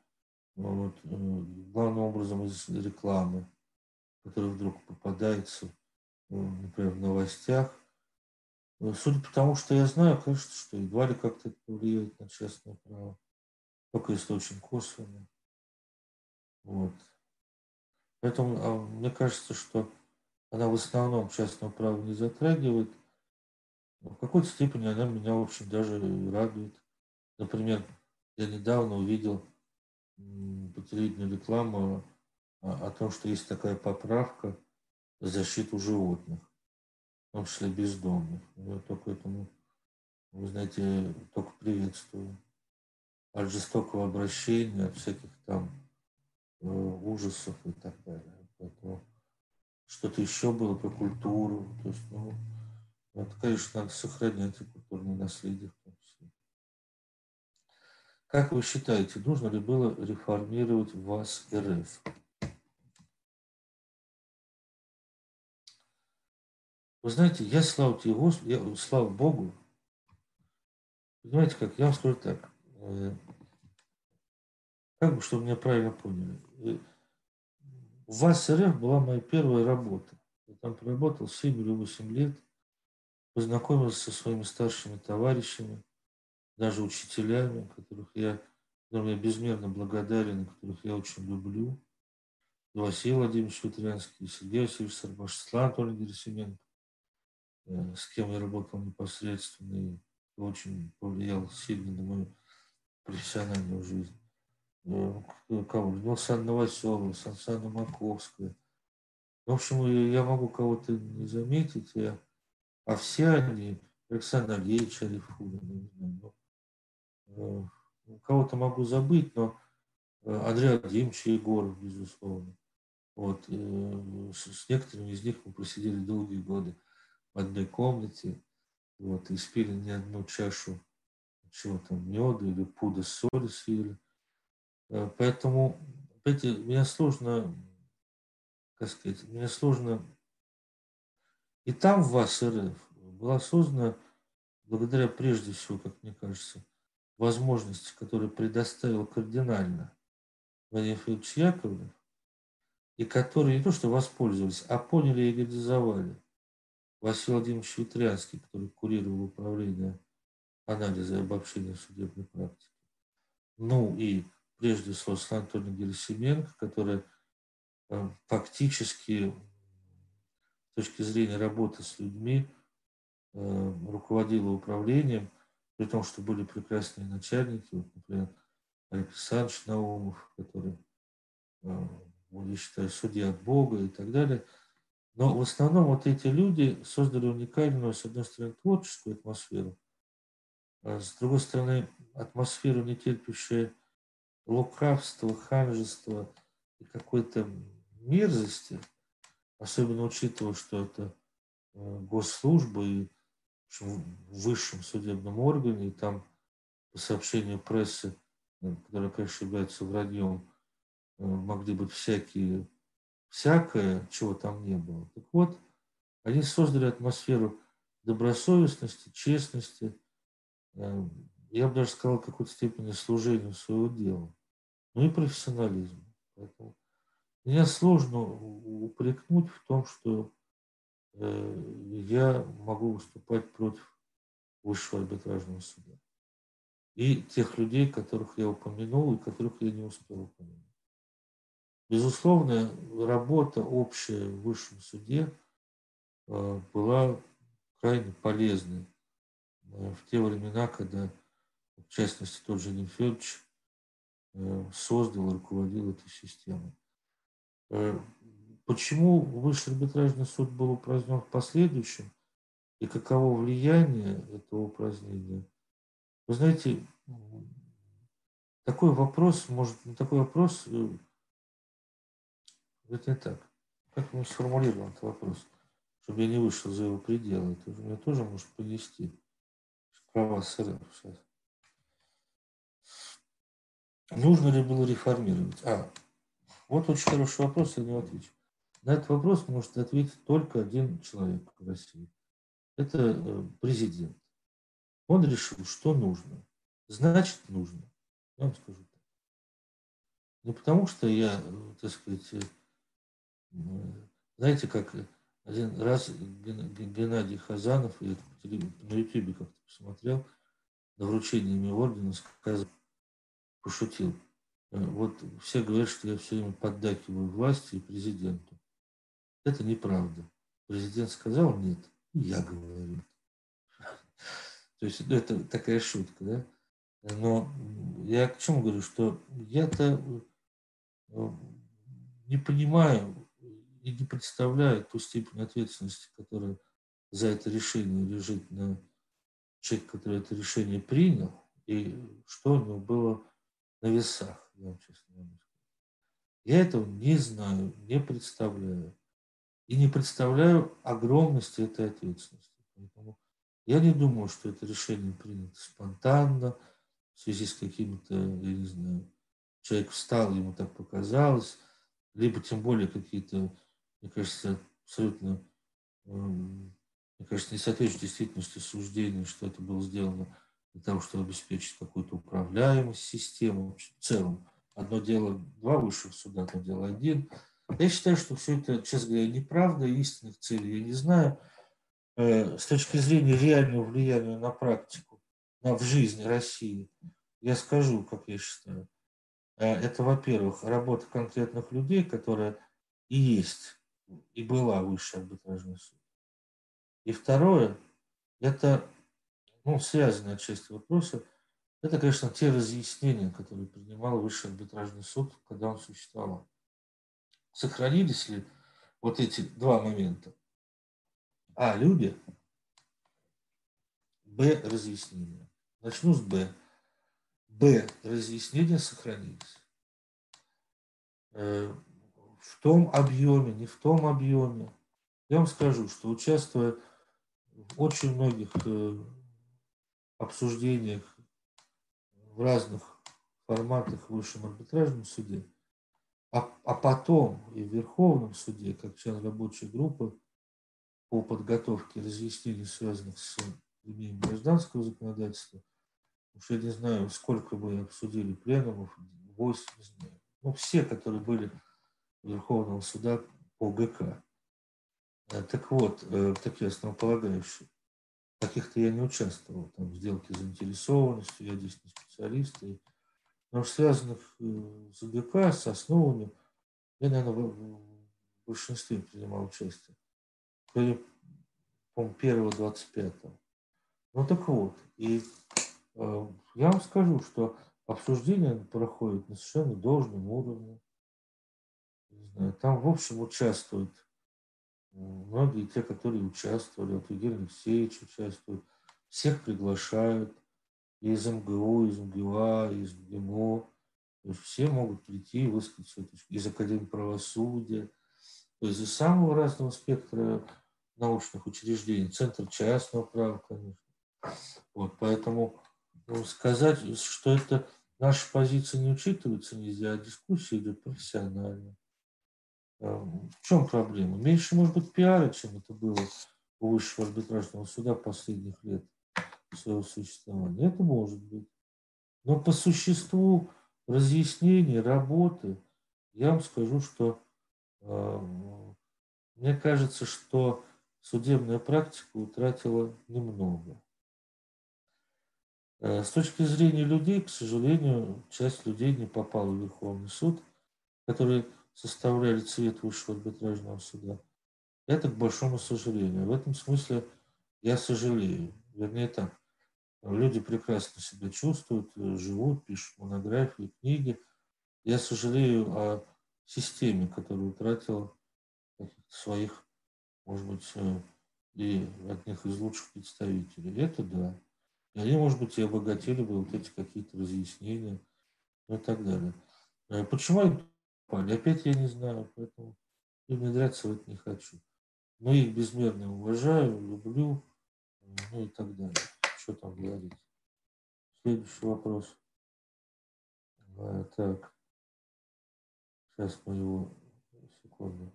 вот, э, главным образом из рекламы, которая вдруг попадается, э, например, в новостях. Судя по тому, что я знаю, кажется, что едва ли как-то это влияет на частное право. Только если очень косвенно. Вот. Поэтому а, мне кажется, что она в основном частного права не затрагивает. Но в какой-то степени она меня, в общем, даже радует. Например, я недавно увидел по рекламу о, о том, что есть такая поправка в защиту животных, в том числе бездомных. Я только этому, вы знаете, только приветствую от жестокого обращения, от всяких там ужасов и так далее. Поэтому что-то еще было про культуру. То есть, ну, это, конечно, надо сохранять и культурное наследие в том числе. Как вы считаете, нужно ли было реформировать ВАЗ РФ? Вы знаете, я, слава тебе, я, слава Богу, понимаете как, я вам скажу так, Э, как бы, чтобы меня правильно поняли. В ВАЗ РФ была моя первая работа. Я там проработал 7 или 8 лет, познакомился со своими старшими товарищами, даже учителями, которых я, которым я безмерно благодарен, которых я очень люблю. Василий Владимирович Ветрянский, Сергей Васильевич Сарбаш, Светлана Анатольевна Герасименко, э, с кем я работал непосредственно и очень повлиял сильно на мою профессиональную жизнь. Ну, кого? Милсана Новоселова, Сансана Маковская. В общем, я могу кого-то не заметить, я, а все они, Александр Андреевич Арифулин, не знаю, ну, э, кого-то могу забыть, но э, Андрей Владимирович Егоров, безусловно. Вот, э, с некоторыми из них мы просидели долгие годы в одной комнате, вот, и спили не одну чашу чего там, меда или пуда соли съели. Э, поэтому, эти, мне сложно, как сказать, мне сложно... И там в вас РФ была создана, благодаря прежде всего, как мне кажется, возможности, которые предоставил кардинально Владимир Федорович Яковлев, и которые не то что воспользовались, а поняли и реализовали. Василий Владимирович Ветрянский, который курировал управление анализа и обобщения судебной практики. Ну и прежде всего с Анатолием Герасименко, который э, фактически с точки зрения работы с людьми э, руководила управлением, при том, что были прекрасные начальники, вот, например, Александр Наумов, который, э, я считаю, судья от Бога и так далее. Но в основном вот эти люди создали уникальную, с одной стороны, творческую атмосферу, а с другой стороны, атмосферу, не терпящую лукавства, ханжества и какой-то мерзости, особенно учитывая, что это э, госслужба и в высшем судебном органе, и там по сообщению прессы, э, которая, конечно, является враньем, э, могли быть всякие, всякое, чего там не было. Так вот, они создали атмосферу добросовестности, честности, я бы даже сказал, какой-то степени служению своего дела, ну и профессионализм. Поэтому меня сложно упрекнуть в том, что э, я могу выступать против Высшего арбитражного суда. И тех людей, которых я упомянул и которых я не успел упомянуть. Безусловно, работа общая в Высшем суде э, была крайне полезной э, в те времена, когда, в частности, тот же Немфедович э, создал и руководил этой системой. Почему Высший арбитражный суд был упразднен в последующем и каково влияние этого упразднения? Вы знаете, такой вопрос, может, такой вопрос, это не так. Как мы сформулируем этот вопрос, чтобы я не вышел за его пределы? Это меня тоже может понести. Права СРФ сейчас. Нужно ли было реформировать? А, вот очень хороший вопрос, я не отвечу. На этот вопрос может ответить только один человек в России. Это э, президент. Он решил, что нужно. Значит, нужно. Я вам скажу так. Не потому, что я, э, так сказать, э, знаете, как один раз Геннадий Хазанов, я на Ютубе как-то посмотрел, на вручении мне ордена сказал, пошутил. Вот все говорят, что я все время поддакиваю власти и президенту. Это неправда. Президент сказал нет, я говорю. [laughs] То есть ну, это такая шутка, да? Но я к чему говорю, что я-то э, не понимаю и не представляю ту степень ответственности, которая за это решение лежит на человек, который это решение принял, и что у него было на весах, я вам честно сказать. Я этого не знаю, не представляю и не представляю огромности этой ответственности. Поэтому я не думаю, что это решение принято спонтанно, в связи с каким-то, я не знаю, человек встал, ему так показалось, либо тем более какие-то, мне кажется, абсолютно, эм, мне кажется, не соответствует действительности суждения, что это было сделано для того, чтобы обеспечить какую-то управляемость системы в целом. Одно дело два высших суда, одно дело один – я считаю, что все это, честно говоря, неправда, истинных целей я не знаю. Э, с точки зрения реального влияния на практику, на, в жизни России, я скажу, как я считаю. Э, это, во-первых, работа конкретных людей, которая и есть, и была высший арбитражный суд. И второе, это, ну, связанная часть вопроса, это, конечно, те разъяснения, которые принимал высший арбитражный суд, когда он существовал сохранились ли вот эти два момента. А, люди. Б, разъяснение. Начну с Б. Б, разъяснения сохранились. Э, в том объеме, не в том объеме. Я вам скажу, что участвуя в очень многих э, обсуждениях в разных форматах в высшем арбитражном суде, а, а потом и в Верховном суде, как член рабочей группы по подготовке разъяснений, связанных с применением гражданского законодательства, уж я не знаю, сколько мы обсудили пленумов, 8, не знаю, ну, все, которые были Верховного суда по ГК. Э, так вот, э, такие основополагающие. Каких-то я не участвовал, там, в сделке заинтересованностью, я здесь не специалист, и но связанных э, с ГК, с основами, я, наверное, в большинстве принимал участие. По-моему, первого 25-го. Ну так вот, и э, я вам скажу, что обсуждение проходит на совершенно должном уровне. Не знаю, там, в общем, участвуют многие те, которые участвовали. Вот Евгений Алексеевич участвует. Всех приглашают из МГУ, из МГУА, из ГИМО. То есть все могут прийти и высказать свою точку. Из Академии правосудия. То есть из самого разного спектра научных учреждений. Центр частного права, конечно. Вот, поэтому ну, сказать, что это наша позиция не учитывается нельзя, а дискуссия идет профессионально. В чем проблема? Меньше, может быть, пиара, чем это было у высшего арбитражного суда последних лет своего существования. Это может быть. Но по существу разъяснений, работы, я вам скажу, что э, мне кажется, что судебная практика утратила немного. С точки зрения людей, к сожалению, часть людей не попала в Верховный суд, которые составляли цвет высшего арбитражного суда. Это к большому сожалению. В этом смысле я сожалею. Вернее так, люди прекрасно себя чувствуют, живут, пишут монографии, книги. Я сожалею о системе, которая утратила своих, может быть, э, и от них из лучших представителей. Это да. И они, может быть, и обогатили бы вот эти какие-то разъяснения ну и так далее. Э, почему они попали? Опять я не знаю, поэтому и внедряться в это не хочу. Но их безмерно уважаю, люблю, ну и так далее. Что там говорить? Следующий вопрос. А, так. Сейчас мы его... Секунду.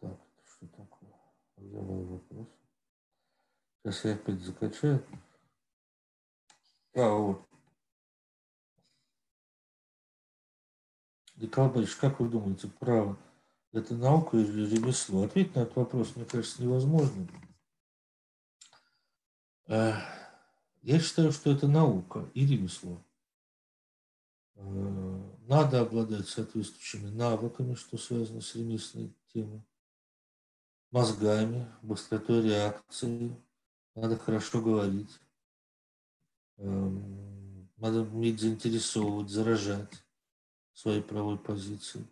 Так, что такое? Где мой вопрос? Сейчас я опять закачаю. А, вот. Николай Борисович, как вы думаете, право – это наука или ремесло? Ответить на этот вопрос, мне кажется, невозможно. Э, я считаю, что это наука и ремесло. Э, надо обладать соответствующими навыками, что связано с ремесленной темой, мозгами, быстротой реакции, надо хорошо говорить, эм, надо уметь заинтересовывать, заражать своей правой позиции.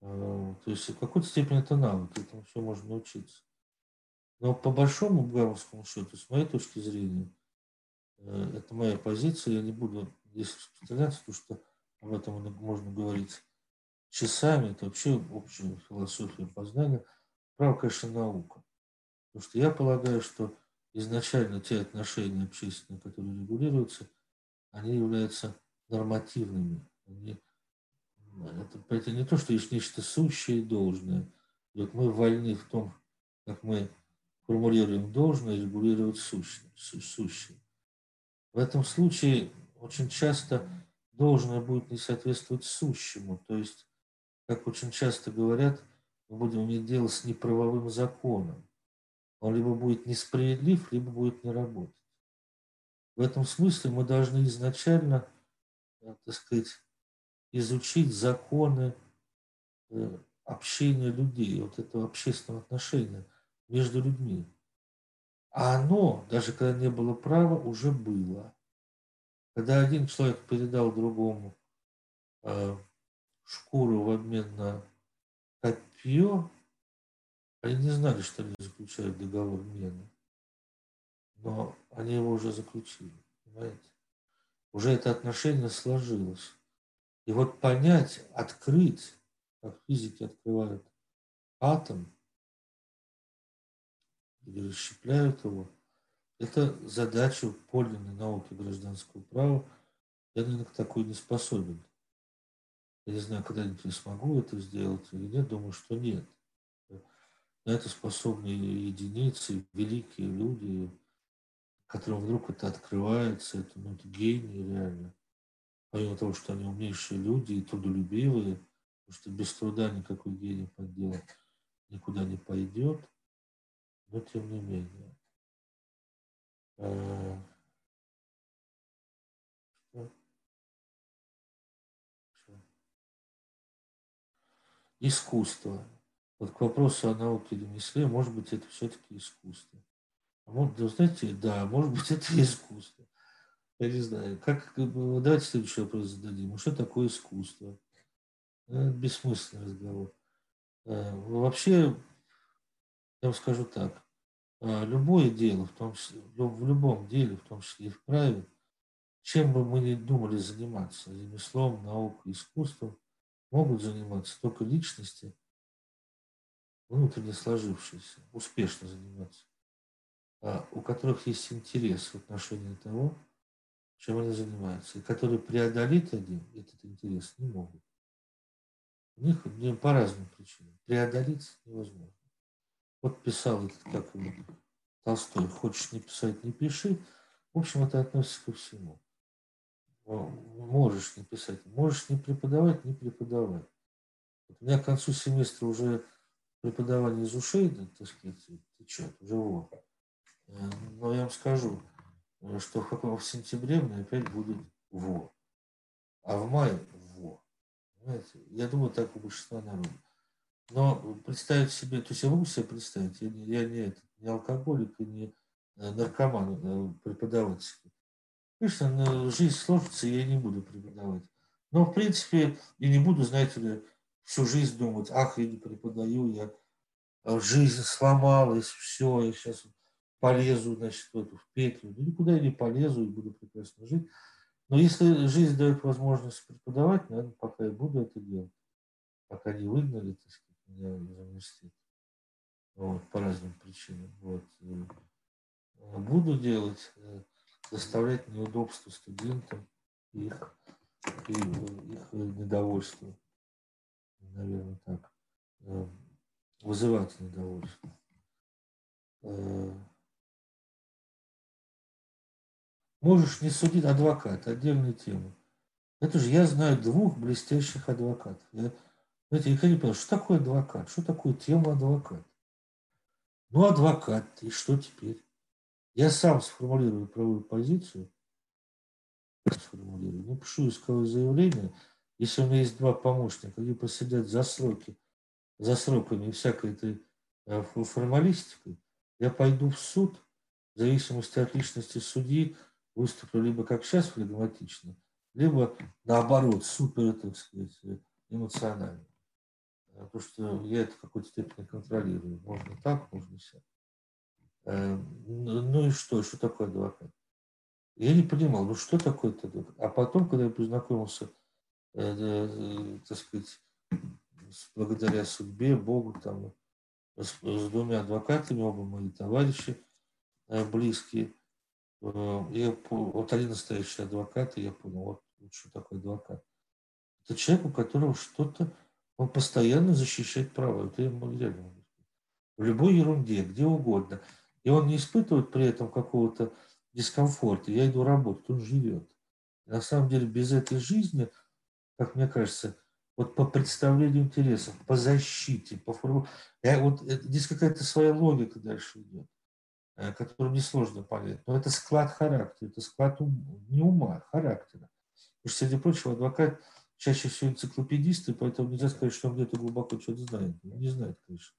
Э, то есть в какой-то степени это навык, этому все можно научиться. Но по большому бухгалтерскому счету, с моей точки зрения, э, это моя позиция, я не буду здесь распространяться, потому что об этом можно говорить часами, это вообще общая философия познания. Право, конечно, наука. Потому что я полагаю, что изначально те отношения общественные, которые регулируются, они являются нормативными. Они, это, это не то, что есть нечто сущее и должное. вот мы вольны в том, как мы формулируем должное, регулировать сущее. сущее. В этом случае очень часто должное будет не соответствовать сущему. То есть, как очень часто говорят, мы будем иметь дело с неправовым законом. Он либо будет несправедлив, либо будет не работать. В этом смысле мы должны изначально, э, так сказать, изучить законы э, общения людей, вот этого общественного отношения между людьми. А оно, даже когда не было права, уже было. Когда один человек передал другому э, шкуру в обмен на копье, они не знали, что они заключают договор мены. Но они его уже заключили, понимаете? Уже это отношение сложилось. И вот понять, открыть, как физики открывают атом, или расщепляют его – это задача подлинной науки гражданского права. Я, наверное, к такой не способен. Я не знаю, когда-нибудь я смогу это сделать или нет, думаю, что нет. На это способны единицы, великие люди, которым вдруг это открывается, это, ну, это гении реально. Помимо того, что они умнейшие люди и трудолюбивые, потому что без труда никакой гений под дело никуда не пойдет, но тем не менее. Э, искусство. Вот к вопросу о науке или ремесле, может быть, это все-таки искусство. А может, да, знаете, да, может быть, это искусство. Я не знаю. Как, давайте следующий вопрос зададим. Что такое искусство? Это бессмысленный разговор. Э, вообще, я вам скажу так. А, любое дело, в, том числе, в любом деле, в том числе и в праве, чем бы мы ни думали заниматься, ремеслом, наукой, искусством, могут заниматься только личности, внутренне сложившиеся, успешно заниматься, а у которых есть интерес в отношении того, чем они занимаются, и которые преодолеть один этот интерес не могут. У них по разным причинам. Преодолеть невозможно. Вот писал этот, как его, Толстой, хочешь не писать, не пиши. В общем, это относится ко всему. Можешь не писать, можешь не преподавать, не преподавать. Вот у меня к концу семестра уже преподавание из ушей, так сказать, течет, уже вот. Э, но я вам скажу, что в, сентябре мне опять будет ВО, а в мае ВО. Понимаете? Я думаю, так у большинства народа. Но представить себе, то есть я могу себе представить, я не, я не, это, не алкоголик и не э, наркоман э, преподавательский. Конечно, жизнь сложится, я не буду преподавать. Но, в принципе, и не буду, знаете ли, всю жизнь думать, ах, я не преподаю, я а, жизнь сломалась, все, я сейчас полезу, значит, в эту в петлю. Да никуда я не полезу и буду прекрасно жить. Но если жизнь дает возможность преподавать, наверное, пока я буду это делать. Пока не выгнали, так сказать, меня из университета. Вот, по разным причинам. Вот. Буду делать, э, доставлять неудобства студентам, их, их недовольство. Наверное, так. Э, вызывать недовольство. Можешь не судить адвокат, отдельная тема. Это же я знаю двух блестящих адвокатов. Я, знаете, я не понял, что такое адвокат, что такое тема адвокат. Ну, адвокат, и что теперь? Я сам сформулирую правовую позицию, сформулирую, напишу исковое заявление, если у меня есть два помощника, они посидят за сроки, за сроками всякой этой э, формалистикой, я пойду в суд, в зависимости от личности судьи, выступлю либо как сейчас флегматично, либо наоборот, супер, так сказать, эмоционально. Потому что я это в какой-то степени контролирую. Можно так, можно все. Э, ну и что, что такое адвокат? Я не понимал, ну что такое адвокат? А потом, когда я познакомился, э, э, так сказать, благодаря судьбе, Богу, там, с двумя адвокатами, оба мои товарищи близкие, я, вот один настоящий адвокат, и я понял, вот что такое адвокат. Это человек, у которого что-то, он постоянно защищает права. Это я реально в любой ерунде, где угодно. И он не испытывает при этом какого-то дискомфорта. Я иду работать, он живет. И на самом деле без этой жизни, как мне кажется, вот по представлению интересов, по защите, по форму... Я, вот, здесь какая-то своя логика дальше идет, э, которую несложно понять. Но это склад характера, это склад ум, не ума, а характера. Потому что, среди прочего, адвокат чаще всего энциклопедист, и поэтому нельзя сказать, что он где-то глубоко что-то знает. Он не знает, конечно.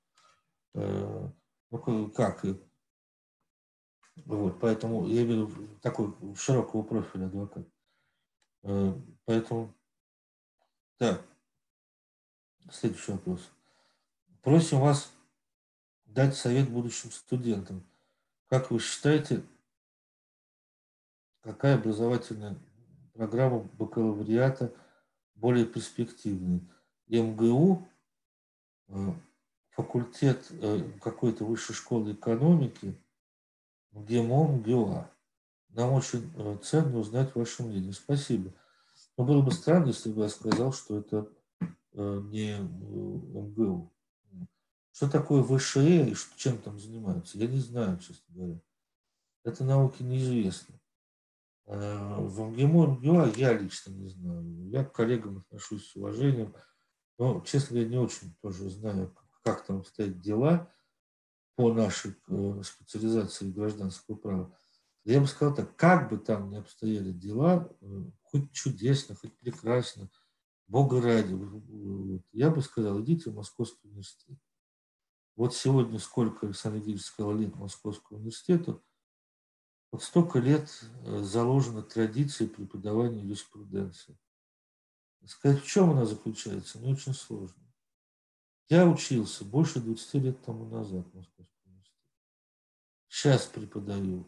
Э, ну, как? Вот, поэтому я имею в виду такой широкого профиля адвокат. Э, поэтому, так, следующий вопрос. Просим вас дать совет будущим студентам. Как вы считаете, какая образовательная программа бакалавриата более перспективная? МГУ, э, факультет э, какой-то высшей школы экономики – ГМО ГЮА. Нам очень э, ценно узнать ваше мнение. Спасибо. Но было бы странно, если бы я сказал, что это не МГУ. Что такое ВШЭ и чем там занимаются, я не знаю, честно говоря. Это науке неизвестно. В МГИМО МГУА я лично не знаю. Я к коллегам отношусь с уважением. Но, честно говоря, не очень тоже знаю, как там стоят дела по нашей э, специализации гражданского права, я бы сказал так, как бы там ни обстояли дела, э, хоть чудесно, хоть прекрасно, Бога ради, я бы сказал, идите в Московский университет. Вот сегодня сколько Александр сказал лет Московскому университету, вот столько лет э, заложена традиция преподавания юриспруденции. Сказать, в чем она заключается, не очень сложно. Я учился больше 20 лет тому назад в Московском университете. Сейчас преподаю.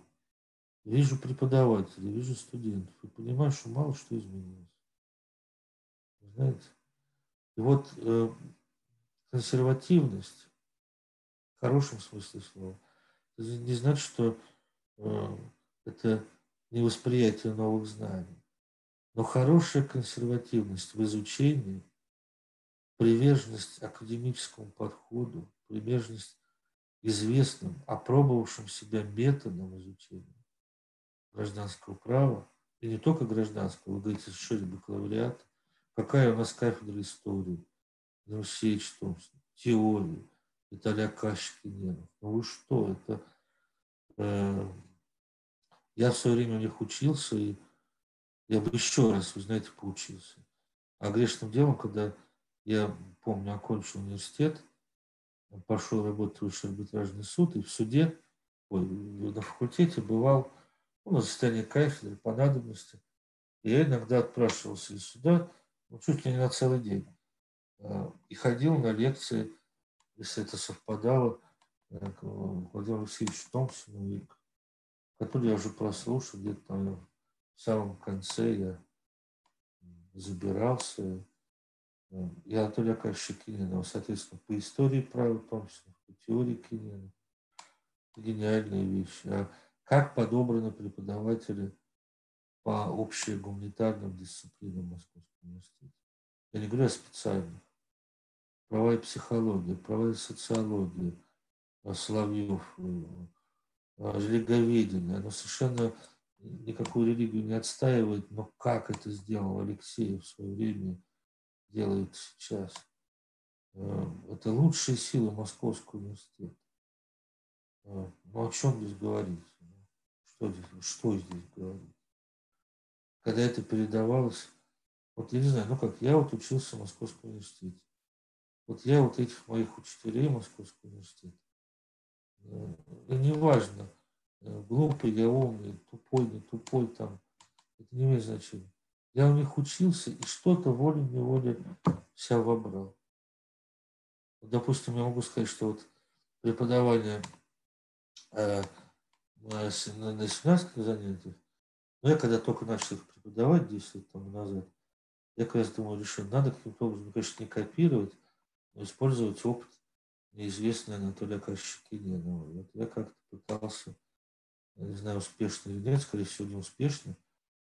Вижу преподавателей, вижу студентов и понимаю, что мало что изменилось. Знаете? И вот э, консервативность, в хорошем смысле слова, это не значит, что э, это не восприятие новых знаний. Но хорошая консервативность в изучении – приверженность академическому подходу, приверженность известным, опробовавшим себя методам изучения гражданского права, и не только гражданского, вы говорите, что ли бакалавриат, какая у нас кафедра истории, Алексеевич Томский, теории, И Неров. Ну вы что, это э, Я в свое время у них учился, и я бы еще раз, вы знаете, поучился. А грешным делом, когда я помню, окончил университет, пошел работать в высший арбитражный суд, и в суде, ой, на факультете бывал ну, на заседании кафедры по надобности. И я иногда отпрашивался из суда, ну, чуть ли не на целый день. А, и ходил на лекции, если это совпадало, э, к Владимиру Алексеевичу Томпсону, который я уже прослушал где-то там в самом конце я забирался. И Анатолий Акаевича Кининова, соответственно, по истории права Томпсона, по теории Кинина. Гениальные вещи. А как подобраны преподаватели по общегуманитарным дисциплинам Московского университета? Я не говорю о специальных. Права и психология, права и социология, Соловьев, э, религоведение, оно совершенно никакую религию не отстаивает, но как это сделал Алексей в свое время, делает сейчас. Э, это лучшие силы Московского университета. Э, ну о чем здесь говорить? Что здесь, что здесь говорить? Когда это передавалось, вот я не знаю, ну как, я вот учился в Московском университете. Вот я вот этих моих учителей Московского университета, э, и неважно, Э, глупый, я умный, тупой, не тупой, там, это не имеет значения. Я у них учился и что-то волей-неволей вся вобрал. Допустим, я могу сказать, что вот преподавание э, на, на семинарских занятиях, ну, я когда только начал их преподавать 10 лет тому назад, я как раз думаю, решил, надо каким-то образом, конечно, не копировать, использовать опыт неизвестный Анатолия Акашевича Киненова. Вот я как-то пытался не знаю, успешно или нет, скорее всего, не успешно,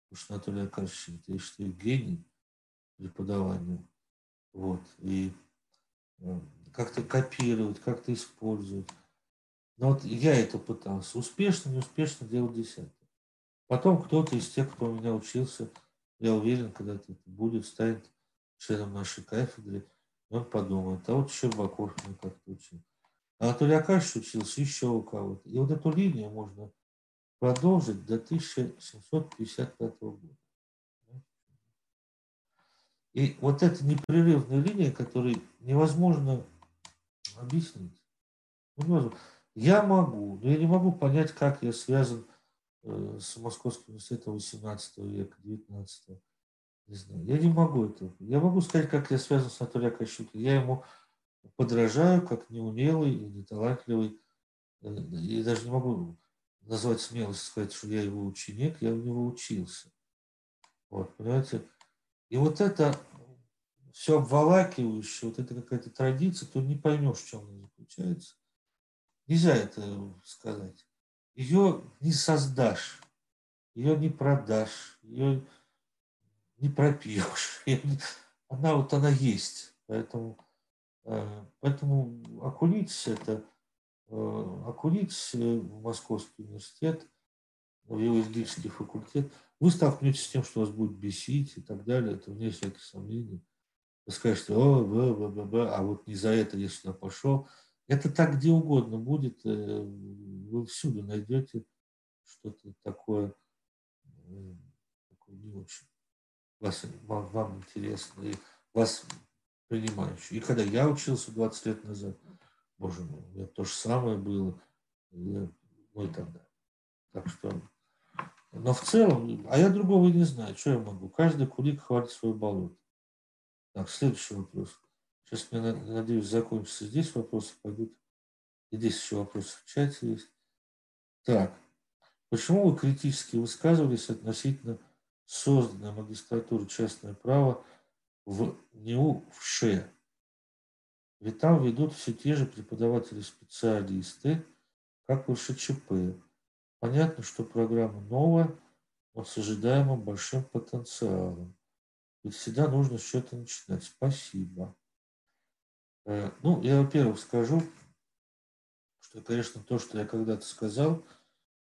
потому что Анатолий Аркадьевич, это, я считаю, гений преподавания. Вот, и э, как-то копировать, как-то использовать. Но вот я это пытался. Успешно, неуспешно делал десятое. Потом кто-то из тех, кто у меня учился, я уверен, когда-то будет, станет членом нашей кафедры, и он подумает, а вот Щербаков меня как-то учил. Анатолий Акашевич учился еще у кого-то. И вот эту линию можно продолжить до 1755 года. И вот эта непрерывная линия, которую невозможно объяснить. Невозможно. Я могу, но я не могу понять, как я связан э, с Московским университетом 18 века, 19 не знаю. Я не могу этого. Я могу сказать, как я связан с Анатолием Кощукиным. Я ему подражаю, как неумелый и неталантливый. Э, и даже не могу назвать смелость, сказать, что я его ученик, я у него учился. Вот, понимаете? И вот это все обволакивающее, вот это какая-то традиция, ты не поймешь, в чем она заключается. Нельзя это сказать. Ее не создашь, ее не продашь, ее не пропьешь. [laughs] Она вот она есть. Поэтому, э, поэтому окунитесь это Э, окунитесь в Московский университет, в юридический факультет, вы столкнетесь с тем, что вас будет бесить и так далее, это вне всяких сомнений. Вы скажете, о, б, б, б, б, а вот не за это я сюда пошел. Это так где угодно будет, э, вы всюду найдете что-то такое, э, такое не очень вас, вам, вам интересно, и вас принимающее. И когда я учился 20 лет назад, Боже мой, у меня то же самое было. Я, ну и далее. Так что, но в целом, а я другого не знаю, что я могу. Каждый кулик хватит свой болото. Так, следующий вопрос. Сейчас, мне, надеюсь, закончится здесь вопросы пойдут. И здесь еще вопросы в чате есть. Так, почему вы критически высказывались относительно созданной магистратуры частное право в НИУ в ШЕ? Ведь там ведут все те же преподаватели-специалисты, как в ШЧП. Понятно, что программа новая, но с ожидаемым большим потенциалом. Ведь всегда нужно с чего-то начинать. Спасибо. Э, ну, я, во-первых, скажу, что, конечно, то, что я когда-то сказал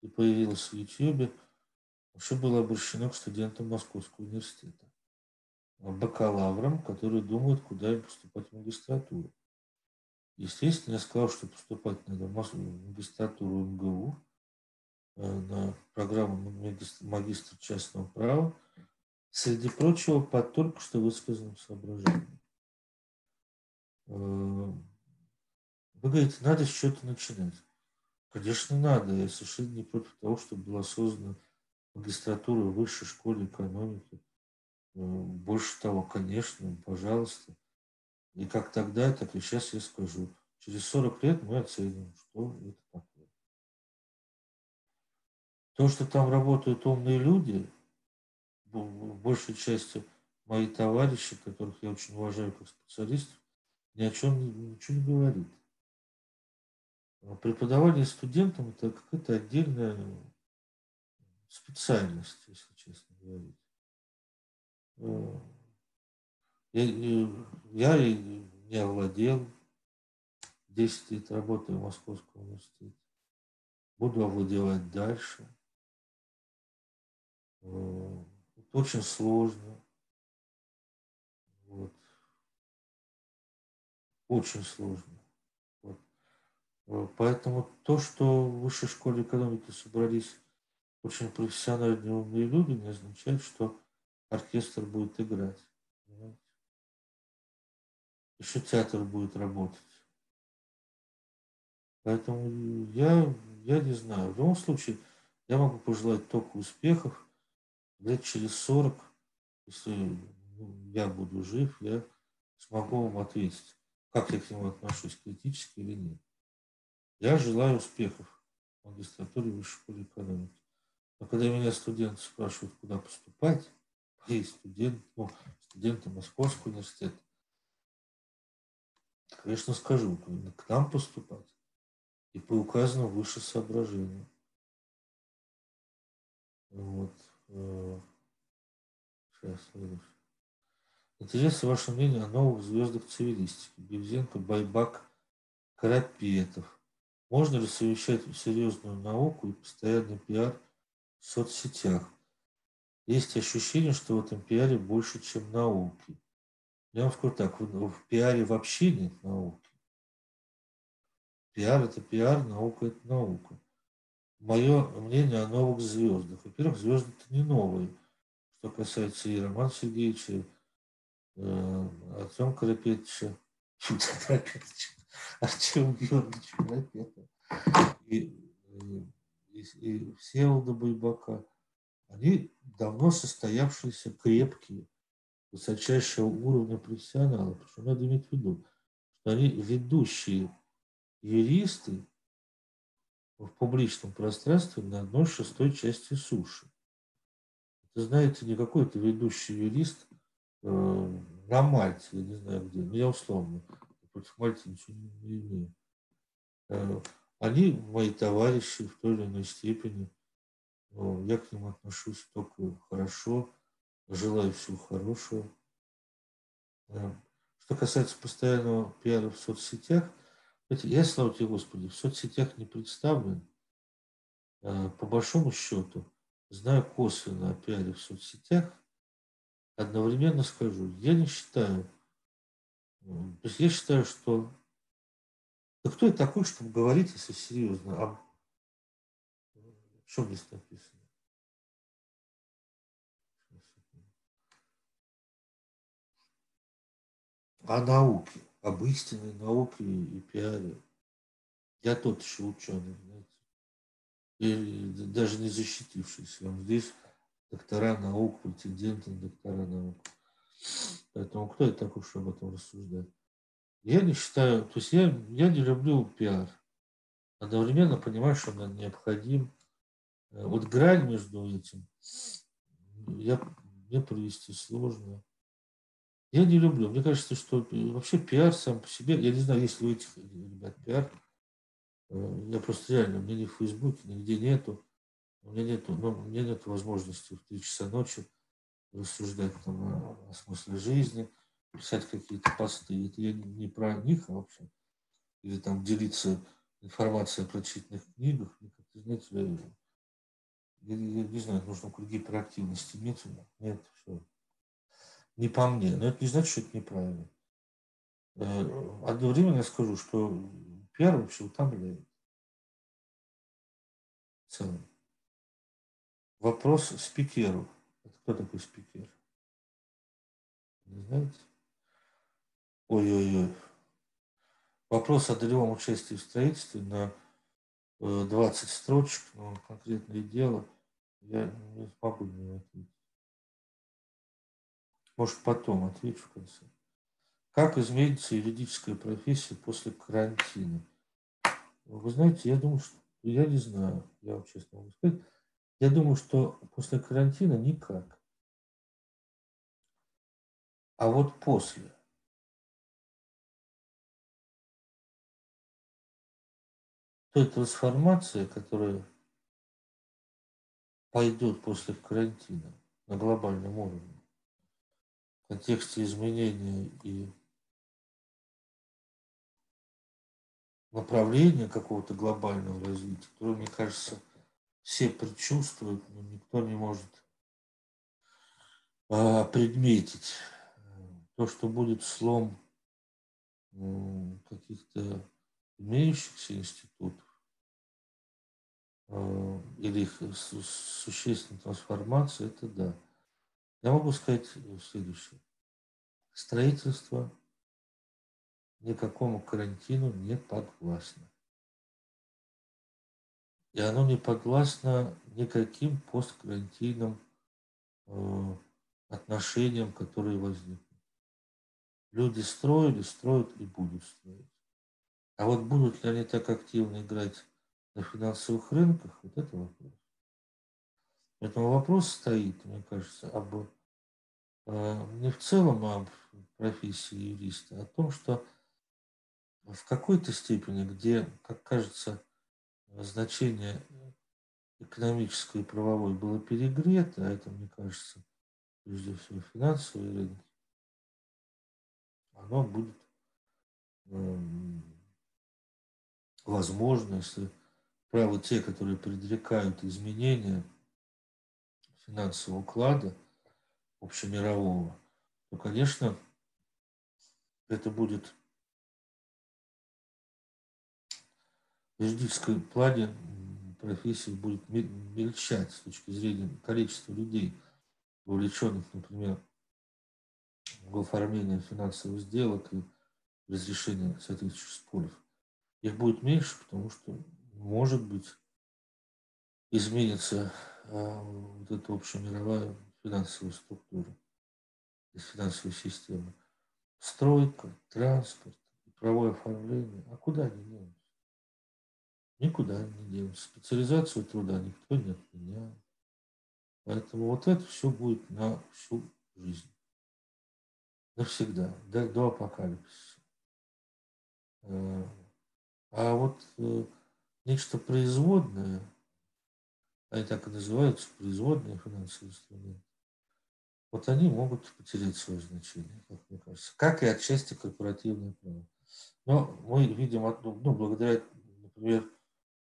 и появилось в YouTube, вообще было обращено к студентам Московского университета, бакалаврам, которые думают, куда им поступать в магистратуру. Естественно, я сказал, что поступать надо в магистратуру МГУ, на программу магистра частного права, среди прочего, по только что высказанным соображениям. Вы говорите, надо с чего-то начинать. Конечно, надо. Я совершенно не против того, чтобы была создана магистратура в высшей школе экономики. Больше того, конечно, пожалуйста. И как тогда, так и сейчас я скажу. Через 40 лет мы оценим, что это такое. То, что там работают умные люди, большей части мои товарищи, которых я очень уважаю как специалистов, ни о чем ничего не говорит. Преподавание студентам это какая-то отдельная специальность, если честно говорить. Э, я, я не овладел 10 лет работы в Московском университете. Буду овладевать дальше. Э, это очень сложно. Вот. Очень сложно. Вот. Э, поэтому то, что в высшей школе экономики собрались очень профессиональные умные люди, не означает, что оркестр будет играть. Понимаете? Еще театр будет работать. Поэтому я, я не знаю. В любом случае, я могу пожелать только успехов. Лет через 40, если ну, я буду жив, я смогу вам ответить, как я к нему отношусь, критически или нет. Я желаю успехов в магистратуре высшей школы экономики. Но когда меня студенты спрашивают, куда поступать, и студент, ну, студенты Московского университета, конечно, скажу, к нам поступать и по указанному выше соображению. Вот. Э, сейчас, следующий. Интересно ваше мнение о новых звездах цивилистики. Бевзенко, Байбак, Карапетов. Можно ли совмещать серьезную науку и постоянный пиар соцсетях? Есть ощущение, что в этом пиаре больше, чем науки. Я вам скажу так, в, в пиаре вообще нет науки. Пиар – это пиар, наука – это наука. Мое мнение о новых звездах. Во-первых, звезды – это не новые. Что касается и Романа Сергеевича, э, Артема Карапетовича, [laughs] Артема Георгиевича Карапетова э, и, и Всеволода Байбака, они давно состоявшиеся, крепкие, высочайшего уровня профессионалы. Причем надо иметь в виду, что они ведущие юристы в публичном пространстве на одной шестой части суши. Это, знаете, не какой-то ведущий юрист э, на Мальте, я не знаю где, но я условно, против Мальты ничего не имею. Э, они мои товарищи в той или иной степени. Э, я к ним отношусь только хорошо, желаю всего хорошего. Э, что касается постоянного пиара в соцсетях, я, слава тебе, Господи, в соцсетях не представлен. А, по большому счету, знаю косвенно о пиаре в соцсетях, одновременно скажу, я не считаю, то есть я считаю, что да кто я такой, чтобы говорить, если серьезно, о чем здесь написано? О науке об истинной науке и пиаре. Я тот еще ученый, знаете. И даже не защитившийся. Он здесь доктора наук, претенденты на доктора наук. Поэтому кто я такой, чтобы об этом рассуждать? Я не считаю, то есть я, я не люблю пиар. Одновременно понимаю, что он необходим. Э, вот грань между этим я, мне провести сложно. Я не люблю. Мне кажется, что вообще пиар сам по себе, я не знаю, есть ли у этих ребят пиар. Э, я просто реально, у меня ни в Фейсбуке, нигде нету. У меня нету, ну, у меня нет возможности в три часа ночи рассуждать там о, о смысле жизни, писать какие-то посты. Это я не про них а вообще. Или там делиться информацией о прочитанных книгах. Знаете, я, я, я не знаю, нужно круги проактивности. Нет, нет, все не по мне. Но это не значит, что это неправильно. Э, одновременно я скажу, что пиар вообще утомляет. В целом. вопрос спикеру. Кто такой спикер? Не знаете? Ой-ой-ой. Вопрос о долевом участии в строительстве на 20 э, строчек, но конкретное дело я не смогу него ответить. Может, потом отвечу в конце. Как изменится юридическая профессия после карантина? Вы знаете, я думаю, что я не знаю, я вам честно могу сказать. Я думаю, что после карантина никак. А вот после. Той трансформации, которая пойдет после карантина на глобальном уровне, в контексте изменения и направления какого-то глобального развития, которое, мне кажется, все предчувствуют, но никто не может а, предметить. То, что будет слом каких-то имеющихся институтов а, или их существенной трансформации, это да. Я могу сказать следующее. Строительство никакому карантину не подвластно. И оно не подвластно никаким посткарантинным э, отношениям, которые возникнут. Люди строили, строят и будут строить. А вот будут ли они так активно играть на финансовых рынках, вот это вопрос. Поэтому вопрос стоит, мне кажется, об э, не в целом об профессии юриста, а о том, что в какой-то степени, где, как кажется, значение экономическое и правовое было перегрето, а это, мне кажется, прежде всего финансовый рынок, оно будет эм, возможно, если правы те, которые предрекают изменения финансового уклада общемирового, то, конечно, это будет в юридическом плане профессия будет мельчать с точки зрения количества людей, вовлеченных, например, в оформление финансовых сделок и разрешение соответствующих споров. Их будет меньше, потому что, может быть, изменится а, вот эта общемировая финансовая структура, финансовая система. Стройка, транспорт, правовое оформление. А куда они денутся? никуда не денутся. Специализацию труда никто не отменял. Поэтому вот это все будет на всю жизнь. Навсегда, до, до апокалипсиса. Э, а вот э, нечто производное, они так и называются, производные финансовые инструменты, вот они могут потерять свое значение, как мне кажется, как и отчасти корпоративное право. Но мы видим одну, ну, благодаря, например,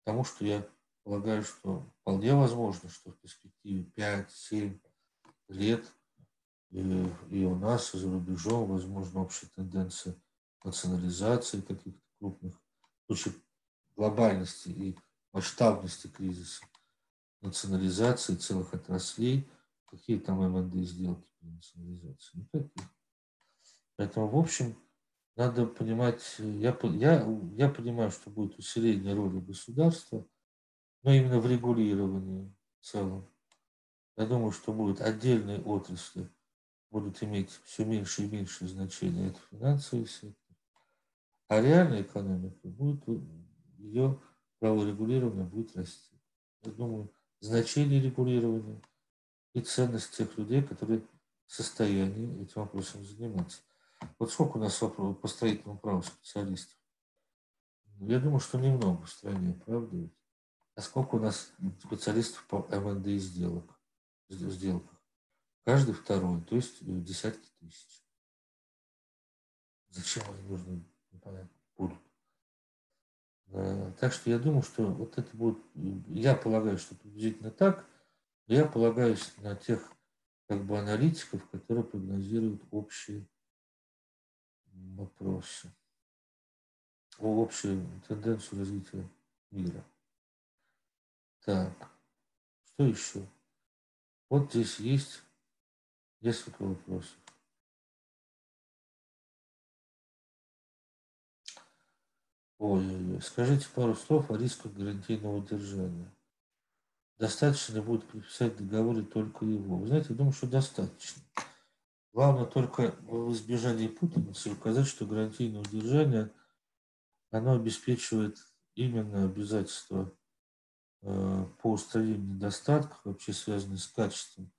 Потому что я полагаю, что вполне возможно, что в перспективе 5-7 лет и, и у нас, и за рубежом, возможно, общая тенденция национализации каких-то крупных, случае глобальности и масштабности кризиса, национализации целых отраслей, какие там МНД сделки по национализации? Никаких. Поэтому, в общем, надо понимать, я, я, я понимаю, что будет усиление роли государства, но именно в регулировании в целом. Я думаю, что будут отдельные отрасли, будут иметь все меньше и меньше значения. Это финансовый сектор. А реальная экономика будет, ее праворегулирование будет расти. Я думаю, значение регулирования и ценность тех людей, которые в состоянии этим вопросом заниматься. Вот сколько у нас по строительному праву специалистов? Я думаю, что немного в стране, правда? А сколько у нас специалистов по МНД сделок, сделках? Каждый второй, то есть э, десятки тысяч. Зачем они нужны? Непонятно. Будут. Так что я думаю, что вот это будет, я полагаю, что приблизительно так, но я полагаюсь на тех как бы аналитиков, которые прогнозируют общие вопросы о общей тенденцию развития мира. Так, что еще? Вот здесь есть несколько вопросов. Ой, скажите пару слов о рисках гарантийного удержания. Достаточно ли будет приписать в договоре только его? Вы знаете, я думаю, что достаточно. Главное только в избежании путаницы указать, что гарантийное удержание, оно обеспечивает именно обязательства э, по устранению недостатков, вообще связанных с качеством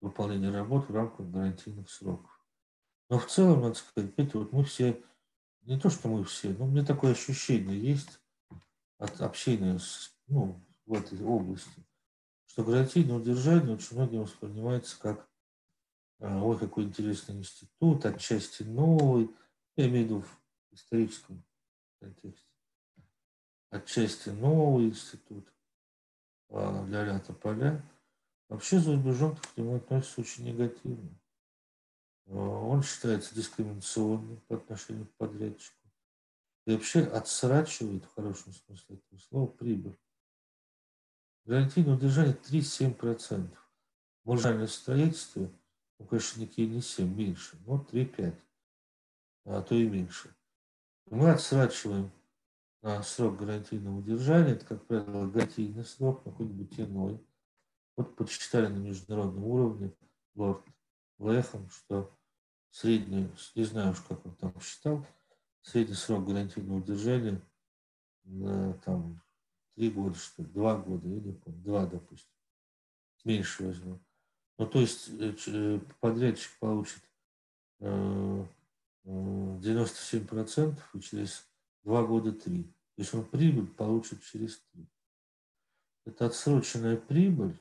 выполнения работ в рамках гарантийных сроков. Но в целом, надо сказать, это вот мы все не то, что мы все, но мне такое ощущение есть от общения с, ну, в этой области, что гарантийное удержание очень многим воспринимается как а, ой, какой интересный институт, отчасти новый, я имею в виду в историческом контексте, отчасти новый институт а, для ряда поля. Вообще за рубежом к нему относятся очень негативно. Э, он считается дискриминационным по отношению к подрядчику. И вообще отсрачивает, в хорошем смысле этого слова, прибыль. Гарантийное удержание 3-7%. Маржинальное строительство, ну, конечно, никакие не 7, меньше, но 3-5, а то и меньше. Мы отсрачиваем на срок гарантийного удержания, это, как правило, гарантийный срок, какой-нибудь иной. Вот почитали на международном уровне, лорд Лехом, что средний, не знаю уж, как он там считал, средний срок гарантийного удержания на там три года, что ли, два года, я не помню, два, допустим, меньше возьму. Ну, то есть э, э, подрядчик получит 97% и через два года три. То есть он прибыль получит через три. Это отсроченная прибыль,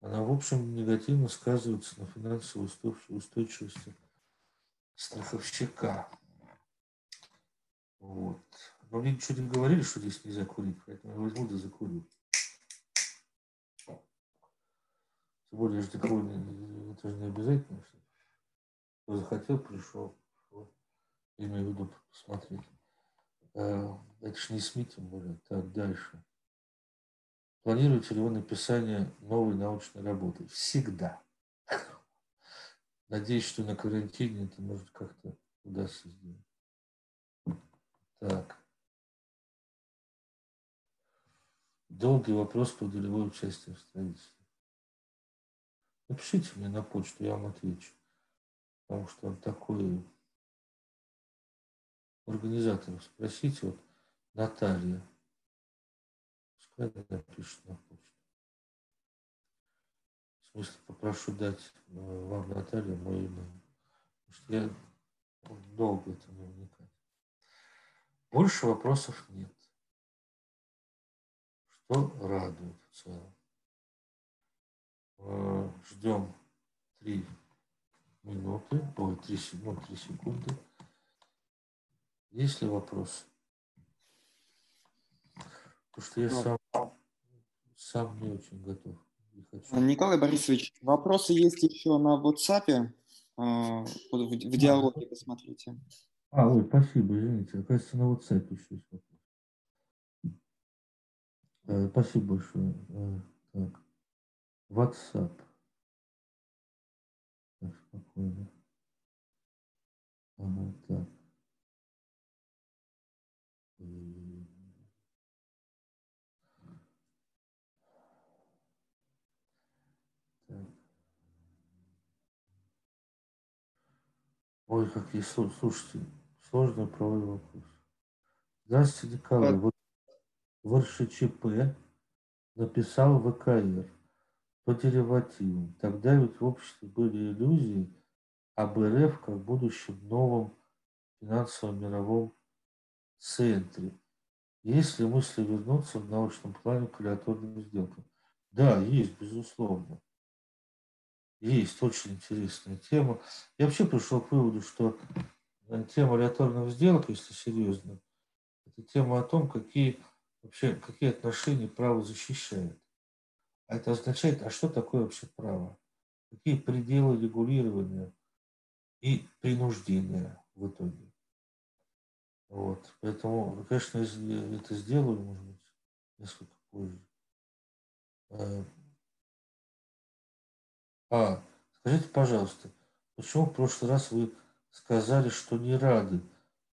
она, в общем, негативно сказывается на финансовой устойчивости страховщика. Вот. Но мне не говорили, что здесь нельзя курить, поэтому я возьму да закурю. Тем более, что такого это же не обязательно. Что кто захотел, пришел. Вот. Имею в виду посмотреть. Э, это же не СМИ, тем более. Так, дальше. Планируете ли вы написание новой научной работы? Всегда. Надеюсь, что на карантине это может как-то удастся сделать. Так. Долгий вопрос по долевой участию в строительстве. Напишите мне на почту, я вам отвечу. Потому что он такой организатор. Спросите, вот Наталья, Пускай напишет на почту. В смысле, попрошу дать э, вам, Наталья, мой имейл. Потому что я долго это не вникать. Больше вопросов нет. Что радует в целом. Э, ждем три минуты, ой, три, ну, три секунды. Есть ли вопросы? Потому что я сам, сам не очень готов. Не хочу. Николай Борисович, вопросы есть еще на WhatsApp. А, в, в диалоге посмотрите. А, ой, спасибо, извините. Оказывается, на WhatsApp еще есть вопрос. Э, спасибо большое. Э, так. WhatsApp. Так, спокойно. Ага, так. Ой, какие, слушайте, сложный правовой вопрос. Здравствуйте, Николай. Вот в РШЧП написал ВКР по деривативам. Тогда ведь в обществе были иллюзии об РФ как будущем новом финансовом мировом центре. Есть ли мысли вернуться в научном плане к регуляторным сделкам? Да, есть, безусловно. Есть очень интересная тема. Я вообще пришел к выводу, что э, тема алиаторных сделок, если серьезно, это тема о том, какие вообще какие отношения право защищает. А это означает, а что такое вообще право? Какие пределы регулирования и принуждения в итоге? Вот. Поэтому, конечно, я это сделаю, может быть, несколько позже. А, скажите, пожалуйста, почему в прошлый раз вы сказали, что не рады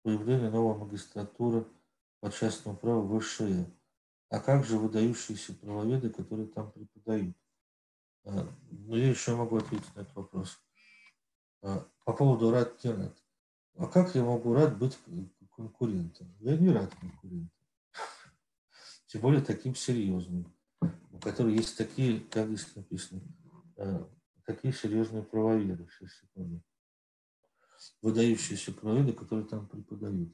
появлению новой магистратуры по частному праву ВШЭ? А как же выдающиеся правоведы, которые там преподают? А, ну, я еще могу ответить на этот вопрос. А, по поводу рад не рад. А как я могу рад быть конкурентом? Я не рад конкурентом. [laughs] Тем более таким серьезным, у которых есть такие, как здесь написано, а, такие серьезные правоведы. Секунду. Выдающиеся правоведы, которые там преподают.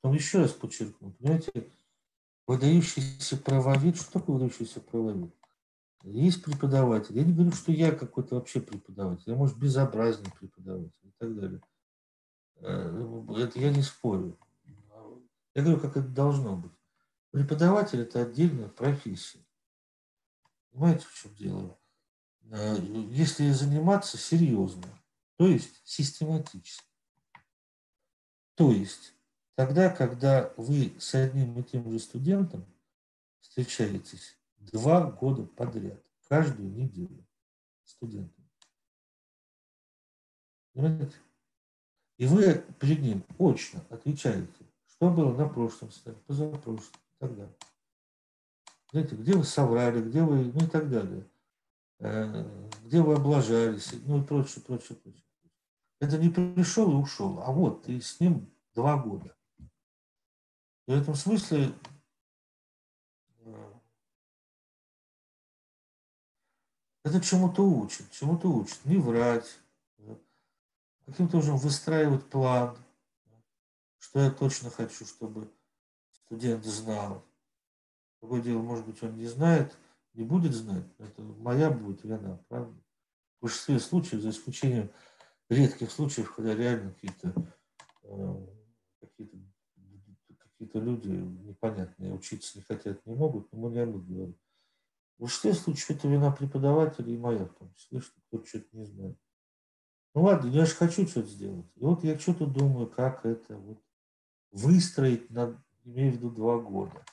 Потом еще раз подчеркну, понимаете, выдающийся правовед, что такое выдающийся правовед? Есть преподаватель. Я не говорю, что я какой-то вообще преподаватель. Я, может, безобразный преподаватель и так далее. Э, это я не спорю. Я говорю, как это должно быть. Преподаватель – это отдельная профессия. Понимаете, в чем дело? Э, если заниматься серьезно, то есть систематически, то есть тогда, когда вы с одним и тем же студентом встречаетесь два года подряд, каждую неделю студентам. Понимаете? И вы перед ним очно отвечаете, что было на прошлом столе, позапрошлом и так далее. Знаете, где вы соврали, где вы, ну и так далее. Э, где вы облажались, ну и прочее, прочее, прочее. Это не пришел и ушел, а вот ты с ним два года. И в этом смысле э, это чему-то учит, чему-то учит. Не врать, каким-то образом выстраивать план, что я точно хочу, чтобы студент знал. Другое дело, может быть, он не знает, не будет знать, это моя будет вина, правда? В большинстве случаев, за исключением редких случаев, когда реально какие-то э, какие-то какие-то люди непонятные учиться не хотят, не могут, но мы не об говорим. В большинстве случаев это вина преподавателя и моя в том числе, что кто-то что-то не знает. Ну ладно, я же хочу что-то сделать. И вот я что-то думаю, как это вот выстроить, на, имею в виду два года.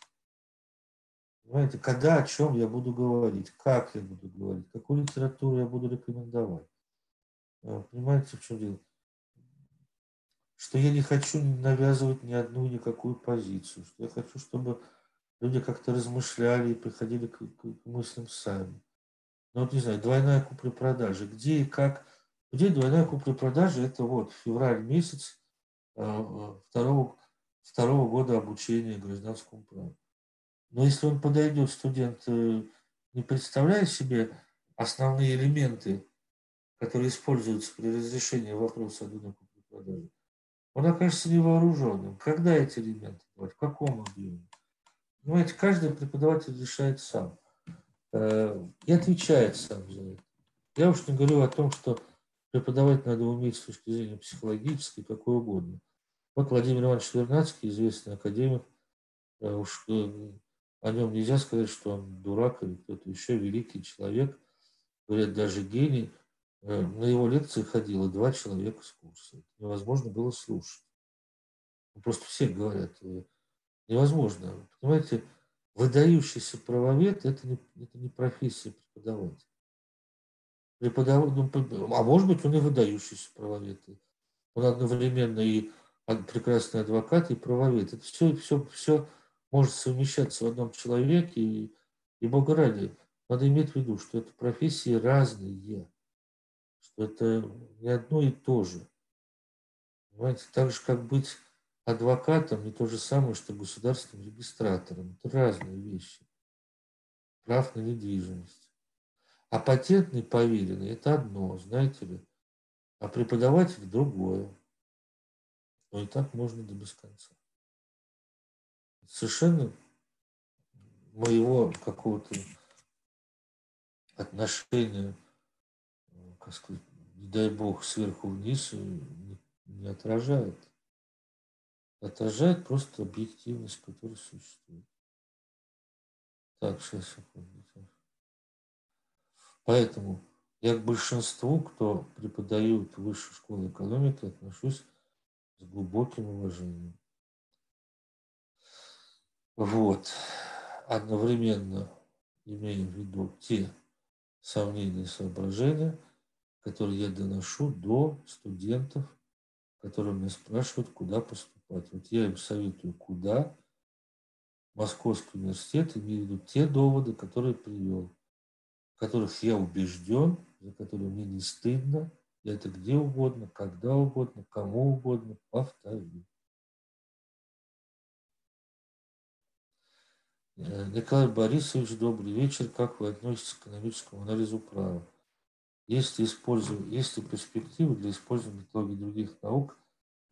Понимаете, когда, о чем я буду говорить, как я буду говорить, какую литературу я буду рекомендовать. Э, понимаете, в чем дело? Что я не хочу навязывать ни одну никакую позицию, что я хочу, чтобы люди как-то размышляли и приходили к, к, к мыслям сами. Ну вот не знаю, двойная купля-продажа, где и как – День двойной купли-продажи – это вот февраль месяц э, э, второго, второго года обучения гражданскому праву. Но если он подойдет, студент, э, не представляя себе основные элементы, которые используются при разрешении вопроса о двойной купли-продаже, он окажется невооруженным. Когда эти элементы в каком объеме? Понимаете, каждый преподаватель решает сам и отвечает сам за это. Я уж не говорю о том, что Преподавать надо уметь с точки зрения психологической, какой угодно. Вот Владимир Иванович Вернадский, известный академик, э, уж э, о нем нельзя сказать, что он дурак или кто-то еще великий человек, говорят, даже гений. Э, на его лекции ходило два человека с курса. Невозможно было слушать. Ну, просто все говорят, невозможно. Понимаете, выдающийся правовед – это не, это не профессия преподавателя преподав... ну, а может быть, он и выдающийся правовед. Он одновременно и прекрасный адвокат, и правовед. Это все, все, все может совмещаться в одном человеке, и, и Бога ради, надо иметь в виду, что это профессии разные, что это не одно и то же. Понимаете, так же, как быть адвокатом, не то же самое, что государственным регистратором. Это разные вещи. Прав на недвижимость. А патентный поверенный – это одно, знаете ли, а преподаватель – другое. Но и так можно до без конца. Совершенно моего какого-то отношения, как сказать, не дай бог, сверху вниз не, отражает. Отражает просто объективность, которая существует. Так, сейчас секунду. Поэтому я к большинству, кто преподает в высшей школе экономики, отношусь с глубоким уважением. Вот. Одновременно имея в виду те сомнения и соображения, которые я доношу до студентов, которые меня спрашивают, куда поступать. Вот я им советую, куда. Московский университет, имею в виду те доводы, которые привел, в которых я убежден, за которые мне не стыдно, я это где угодно, когда угодно, кому угодно повторю. Николай Борисович, добрый вечер. Как вы относитесь к экономическому анализу права? Есть ли, есть ли перспективы для использования методологии других наук,